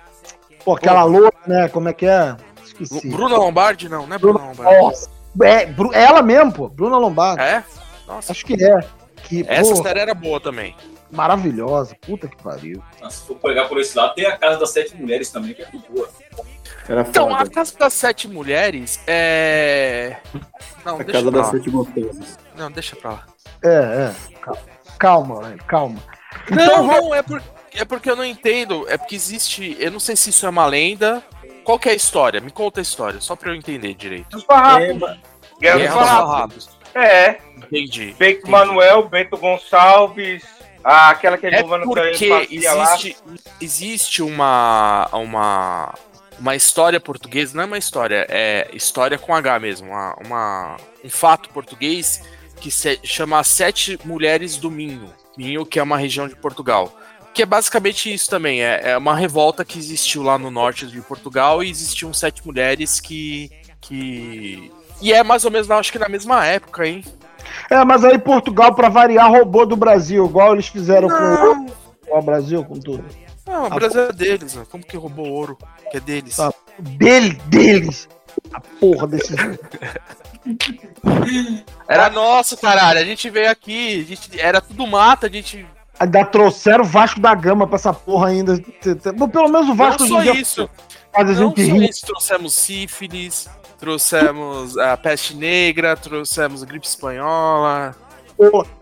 Pô, aquela louca, né? Como é que é? Esqueci. Bruna Lombardi? Não, não é Bruna Lombardi. Nossa. É, Bru- ela mesmo, pô. Bruna Lombardi. É? Nossa. Acho que é. Que, Essa pô, série era boa também. maravilhosa. Puta que pariu. Nossa, se for pegar por esse lado, tem a Casa das Sete Mulheres também, que é muito boa. Era Então, foda. a Casa das Sete Mulheres é. Não, A deixa Casa das. Sete Gostosas. Não, deixa pra lá. É, é. Calma, calma, calma. Não, Então, vai- não, é, por, é porque eu não entendo. É porque existe. Eu não sei se isso é uma lenda. Qual que é a história? Me conta a história, só pra eu entender direito. Os farrapos. É, Guerra dos Guerra dos Farrapos. É. Entendi. Bento Manuel, Bento Gonçalves, ah, aquela que a É Giovana porque fazia lá. existe, existe uma, uma, uma história portuguesa, não é uma história, é história com H mesmo, uma, uma- um fato português que se chama Sete Mulheres do Minho. Minho, que é uma região de Portugal. Que é basicamente isso também, é, é uma revolta que existiu lá no norte de Portugal e existiam sete mulheres que. que... E é mais ou menos, acho que na mesma época, hein? É, mas aí Portugal, pra variar, roubou do Brasil, igual eles fizeram com, com o Brasil, com tudo. Não, o Brasil é deles, né? Como que roubou ouro? Que é deles. Tá. Dele, deles. A porra desses. Era nosso, caralho. A gente veio aqui, gente, era tudo mata, a gente. Ainda trouxeram o Vasco da Gama pra essa porra ainda. Pelo menos o Vasco não só isso. faz a Não gente só rir. isso, trouxemos sífilis, trouxemos a peste negra, trouxemos a gripe espanhola.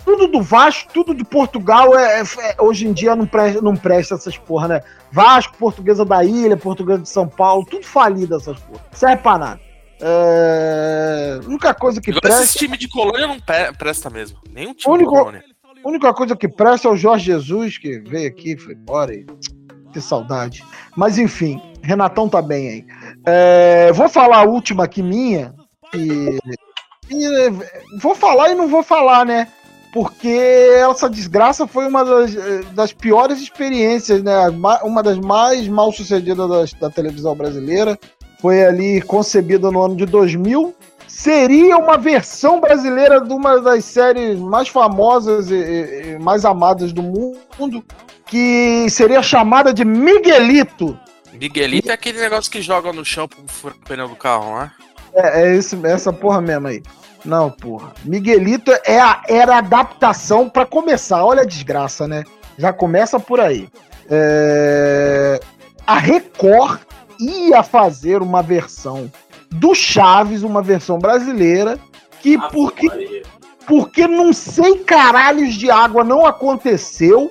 Tudo do Vasco, tudo de Portugal, é, é- hoje em dia não presta, não presta essas porra, né? Vasco, Portuguesa da Ilha, Portuguesa de São Paulo, tudo falido essas porra. Serve pra nada. É... Única coisa que Esse presta. time de colônia não presta mesmo. Nenhum time Único- de colônia. A única coisa que presta é o Jorge Jesus, que veio aqui, foi embora e. Que saudade. Mas enfim, Renatão tá bem aí. É, vou falar a última aqui minha. E, e, vou falar e não vou falar, né? Porque essa desgraça foi uma das, das piores experiências, né? Ma- Uma das mais mal sucedidas das- da televisão brasileira. Foi ali concebida no ano de 2000 seria uma versão brasileira de uma das séries mais famosas e, e- mais amadas do mundo, que seria chamada de Miguelito. Miguelito é aquele negócio que joga no chão pro pneu do carro, né? É, é esse, essa porra mesmo aí. Não, porra. Miguelito é a, era a adaptação pra começar. Olha a desgraça, né? Já começa por aí. É, A Record ia fazer uma versão do Chaves, uma versão brasileira, que porque, porque não sei caralhos de água não aconteceu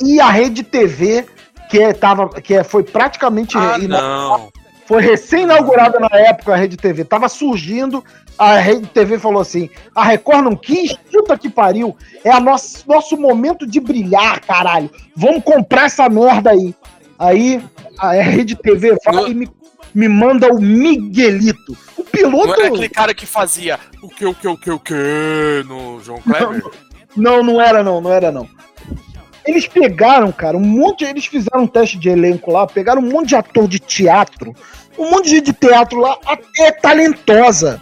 e a Rede TV, que, é, tava, que é, foi praticamente Ah, não. foi recém-inaugurada na época a Rede TV, tava surgindo, a Rede TV falou assim: a Record não quis, puta que pariu, é a nosso, nosso momento de brilhar, caralho. Vamos comprar essa merda aí. Aí a Rede TV vai e me, me manda o Miguelito. O piloto. Não era aquele cara que fazia o que, o que, o que, o que no João Kleber? Não, não era não, não era não. Eles pegaram, cara, um monte, eles fizeram um teste de elenco lá, pegaram um monte de ator de teatro, um monte de gente de teatro lá, até talentosa.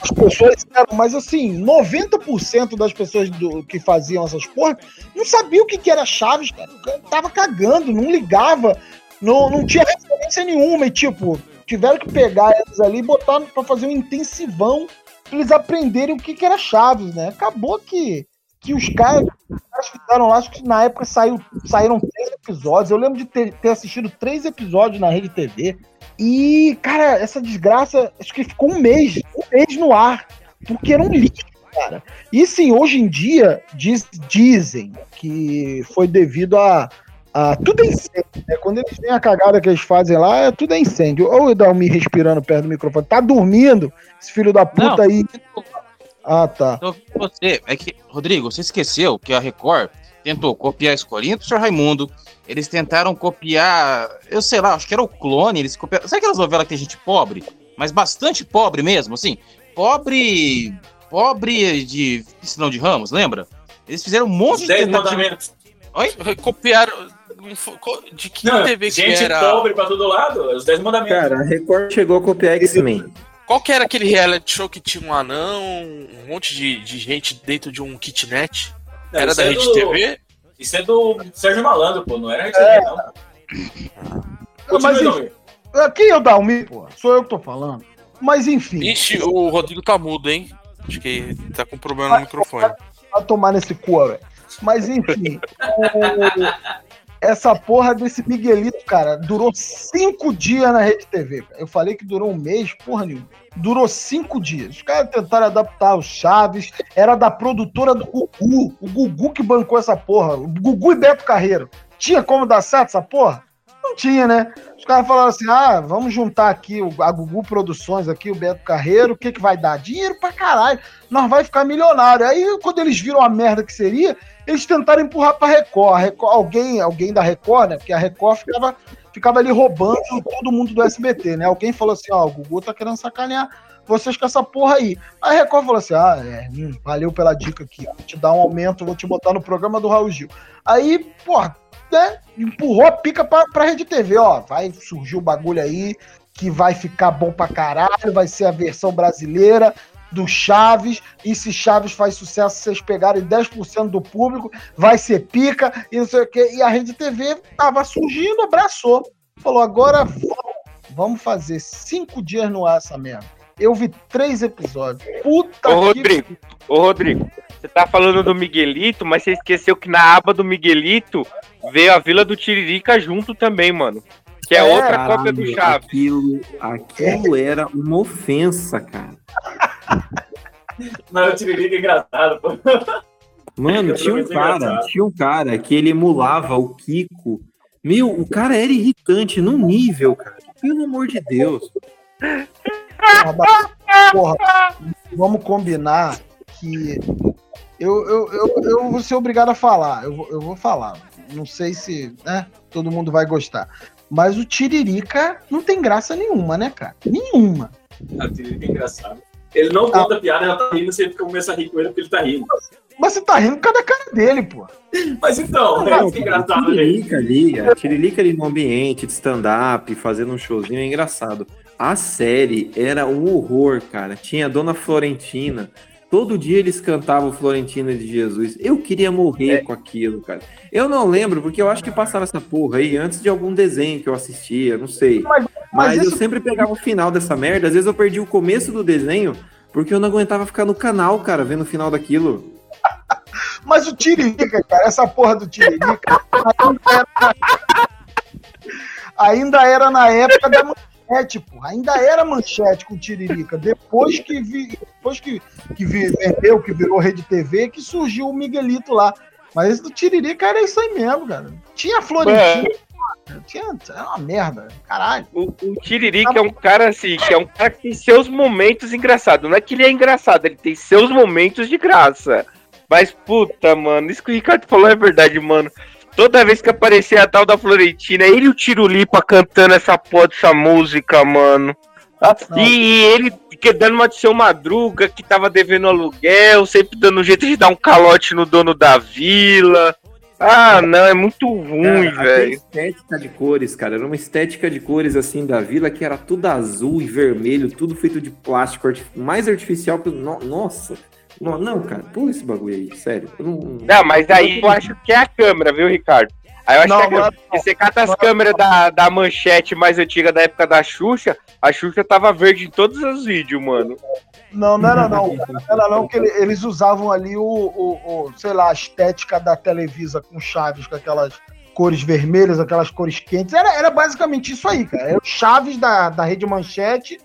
As pessoas eram, mas assim, 90% das pessoas do, que faziam essas porra não sabia o que, que era Chaves, cara. Tava cagando, não ligava, não, não tinha referência nenhuma. E tipo, tiveram que pegar eles ali e botar pra fazer um intensivão pra eles aprenderem o que, que era Chaves, né? Acabou que, que os caras, os caras fizeram lá, acho que na época saiu, saíram três episódios. Eu lembro de ter, ter assistido três episódios na Rede TV. E, cara, essa desgraça, acho que ficou um mês, mês no ar, porque era um lixo, cara. E sim, hoje em dia, diz- dizem que foi devido a. a tudo é incêndio, né? Quando eles veem a cagada que eles fazem lá, é tudo é incêndio. Ou o Dalmi respirando perto do microfone, tá dormindo, esse filho da puta Não. aí. Ah, tá. Você, é que, Rodrigo, você esqueceu que a Record tentou copiar a escolinha do Sr. Raimundo. Eles tentaram copiar, eu sei lá, acho que era o clone. Eles copiaram. Sabe aquelas novelas que tem gente pobre? Mas bastante pobre mesmo, assim. Pobre. Pobre de Sinão de Ramos, lembra? Eles fizeram um monte de Dez tentativa- mandamentos. Oi? Copiaram. De que Não, TV que gente era? pobre pra todo lado, os 10 mandamentos. Cara, a Record chegou a copiar X-Men. Qual que era aquele reality show que tinha um anão, um monte de, de gente dentro de um kitnet? Não, Era isso da é Rede do- TV? Isso é do Sérgio Malandro, pô, não era Rede TV, não. Mas Continue, enfim, quem é o Dalmi, pô? Sou eu que tô falando. Mas enfim. Ixi, o Rodrigo tá mudo, hein? Acho que tá com problema no microfone. Vai tomar nesse cu, velho. Mas enfim. o- Essa porra desse Miguelito, cara, durou cinco dias na Rede TV. Eu falei que durou um mês, porra nenhuma. Durou cinco dias. Os caras tentaram adaptar o Chaves. Era da produtora do Gugu. O Gugu que bancou essa porra. O Gugu e Beto Carreiro. Tinha como dar certo essa porra? Não tinha, né? Os caras falaram assim: ah, vamos juntar aqui a Gugu Produções, aqui, o Beto Carreiro, o que, que vai dar? Dinheiro pra caralho, nós vai ficar milionário. Aí, quando eles viram a merda que seria, eles tentaram empurrar pra Record. Record alguém, alguém da Record, né? Porque a Record ficava, ficava ali roubando todo mundo do SBT, né? Alguém falou assim: ó, o Gugu tá querendo sacanear vocês com essa porra aí. Aí a Record falou assim: ah, é, hum, valeu pela dica aqui, vou te dar um aumento, vou te botar no programa do Raul Gil. Aí, porra, né, empurrou a pica pra, pra Rede TV, ó, vai surgir o bagulho aí que vai ficar bom pra caralho, vai ser a versão brasileira do Chaves, e se Chaves faz sucesso, vocês pegarem 10% do público, vai ser pica, e não sei o quê. E a Rede TV tava surgindo, abraçou. Falou, agora vamos, vamos fazer cinco dias no ar essa merda. Eu vi três episódios. Puta Ô, Rodrigo, ô, Rodrigo, você tá falando do Miguelito, mas você esqueceu que na aba do Miguelito veio a Vila do Tiririca junto também, mano. Que é, É, outra caralho, cópia do Chaves. Aquilo, aquilo era uma ofensa, cara. Mas o Tiririca é engraçado, pô. Mano, tinha um cara, tinha um cara que ele emulava o Kiko. Meu, o cara era irritante num nível, cara. Pelo amor de Deus. Porra, vamos combinar que eu, eu, eu, eu vou ser obrigado a falar. Eu, vou- eu vou falar. Não sei se né, todo mundo vai gostar. Mas o Tiririca não tem graça nenhuma, né, cara? Nenhuma. Ah, O Tiririca é engraçado. Ele não conta piada, ela tá rindo, você começa a rir com ele porque ele tá rindo. Mas você tá rindo por causa da cara dele, pô. Mas então, é isso que é engraçado, gente. Tiririca ali, a Tiririca ali no ambiente de stand-up, fazendo um showzinho, é engraçado. A série era um horror, cara. Tinha a Dona Florentina. Todo dia eles cantavam Florentina de Jesus. Eu queria morrer com aquilo, cara. Eu não lembro, porque eu acho que passava essa porra aí antes de algum desenho que eu assistia, não sei. Mas, mas eu isso- sempre pegava o final dessa merda. Às vezes eu perdi o começo do desenho, porque eu não aguentava ficar no canal, cara, vendo o final daquilo. Mas o Tiririca, cara, essa porra do Tiririca ainda era, ainda era na época da manchete, porra. Ainda era manchete com o Tiririca. Depois que vi, depois que, que vi- vendeu, que virou Rede TV, que surgiu o Miguelito lá. Mas esse do Tiririca era isso aí mesmo, cara. Tinha Florentina. Tinha, era uma merda. Caralho. O, o Tiririca é um cara assim, que é um cara que tem seus momentos engraçados. Não é que ele é engraçado, ele tem seus momentos de graça. Mas, puta, mano, isso que o Ricardo falou é verdade, mano. Toda vez que aparecia a tal da Florentina, ele e o Tirulipa cantando essa porra dessa música, mano. Ah, E, ele que dando uma de seu madruga, que tava devendo aluguel, sempre dando um jeito de dar um calote no dono da vila. Ah, não, é muito ruim, velho. estética de cores, cara. Era uma estética de cores assim da vila que era tudo azul e vermelho, tudo feito de plástico mais artificial que. no- Nossa! Não, não, cara, pula esse bagulho aí, sério. Não, Não, mas aí eu acho que é a câmera, viu, Ricardo? Aí eu acho Não, que é a câmera. Porque você cata as câmeras da, da manchete mais antiga da época da Xuxa, a Xuxa tava verde em todos os vídeos, mano. Não, não era não. Não era não, que ele- eles usavam ali o, o, o, sei lá, a estética da Televisa com Chaves, com aquelas cores vermelhas, aquelas cores quentes. Era, era basicamente isso aí, cara. Era o Chaves da, da Rede Manchete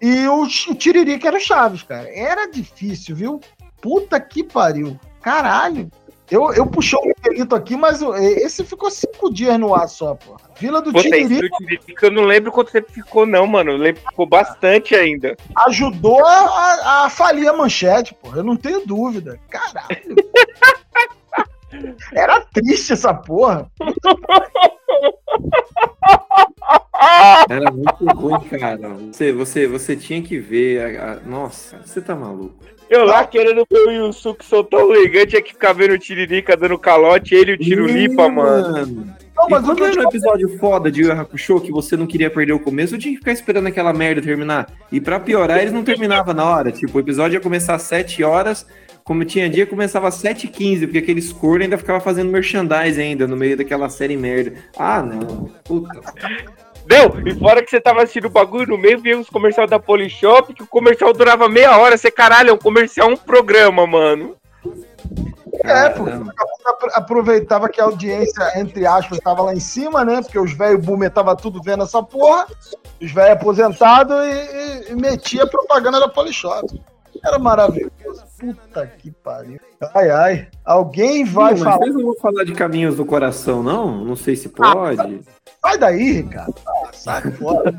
e o, o Tiririca era o Chaves, cara. Era difícil, viu? Puta que pariu. Caralho. Eu, eu puxei o Miguelito aqui, mas esse ficou cinco dias no ar só, pô. Vila do Tiririca eu não lembro quanto tempo ficou, não, mano. Eu lembro que ficou bastante ainda. ajudou a, a, a falir a manchete, pô. Eu não tenho dúvida. Caralho. Era triste essa porra. Era muito ruim, cara. Você, você, você tinha que ver. a- a- Nossa, você tá maluco. Eu lá querendo ver o Yusuke soltar o elegante, tinha que ficar vendo o Tiririca dando calote, ele e o Tirulipa, Ih, mano. Não, mas quando que era um episódio foda de Yu Yu Hakusho que você não queria perder o começo, eu tinha que ficar esperando aquela merda terminar. E pra piorar, eles não terminavam na hora. Tipo, o episódio ia começar às 7 horas, como tinha dia, começava às 7h15, porque aqueles corno ainda ficava fazendo merchandise ainda no meio daquela série merda. Ah, não. Puta. Não, e fora que você tava assistindo o bagulho no meio, vinha os comercial da Polishop, que o comercial durava meia hora. Você, caralho, é um comercial, um programa, mano. É, pô. Aproveitava que a audiência, entre aspas, tava lá em cima, né? Porque os velhos boomer tudo vendo essa porra. Os velhos aposentados e, e- e metia propaganda da Polishop. Era maravilhoso. Puta que pariu. Ai, ai. Alguém vai Não, mas falar. vocês não vão falar de caminhos do coração, não? Não sei se pode. Sai daí, Ricardo. Ah, sai fora.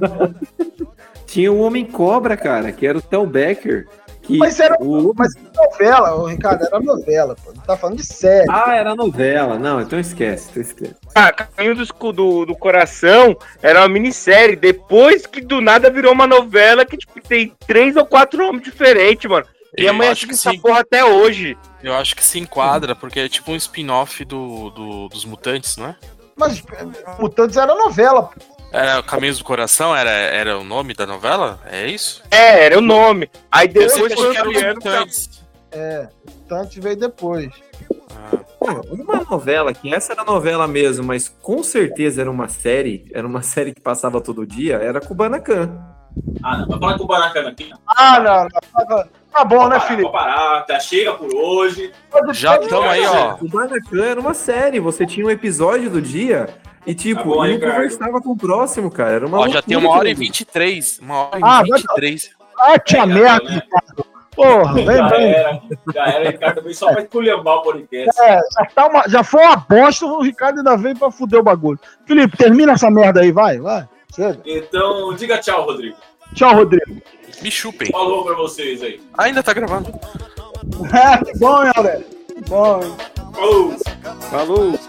Tinha o Homem Cobra, cara, que era o Tel Becker. Que Mas era o... mas novela, ô, Ricardo, era novela, pô. Não tá falando de série. Ah, era novela. Não, então esquece, então esquece. Ah, Caminho do, do, do Coração era uma minissérie. Depois que do nada virou uma novela que tipo, tem três ou quatro nomes diferentes, mano. E Eu a mãe acho que essa sim. porra até hoje. Eu acho que se enquadra, porque é tipo um spin-off do, do- dos mutantes, não é? Mas eh, Mutantes era novela, pô. Era o Caminhos do Coração, era, era o nome da novela? É isso? É, era o nome. Aí Eu depois foi que era os mutantes. É, Mutantes veio depois. Pô, uma novela, que essa era novela mesmo, mas com certeza era uma série, era uma série que passava todo dia, era Kubanacan. Ah, não. Vai falar Baracana aqui. Ah, não, não. Tá, tá bom, né, Felipe? Vou parar, tá, chega por hoje. Já estamos aí, ó. Kubanacan era uma série, você tinha um episódio do dia e, tipo, Tá bom, um Ricardo. conversava com o próximo, cara. Era uma Ó, já tem uma hora e aquilo. 23. Uma hora e Ah, vai- 23. Ah, tia É, merda, né? Ricardo. Porra, vem, Já vem. era, já era, Ricardo veio só pra esculhambar o podcast. É, já, tá uma, já foi uma bosta, o Ricardo ainda veio pra fuder o bagulho. Felipe, termina essa merda aí, vai, vai. Chega. Então, diga tchau, Rodrigo. Tchau, Rodrigo. Me chupem. Falou pra vocês aí. Ainda tá gravando. que bom, hein, bom. Falou. Falou.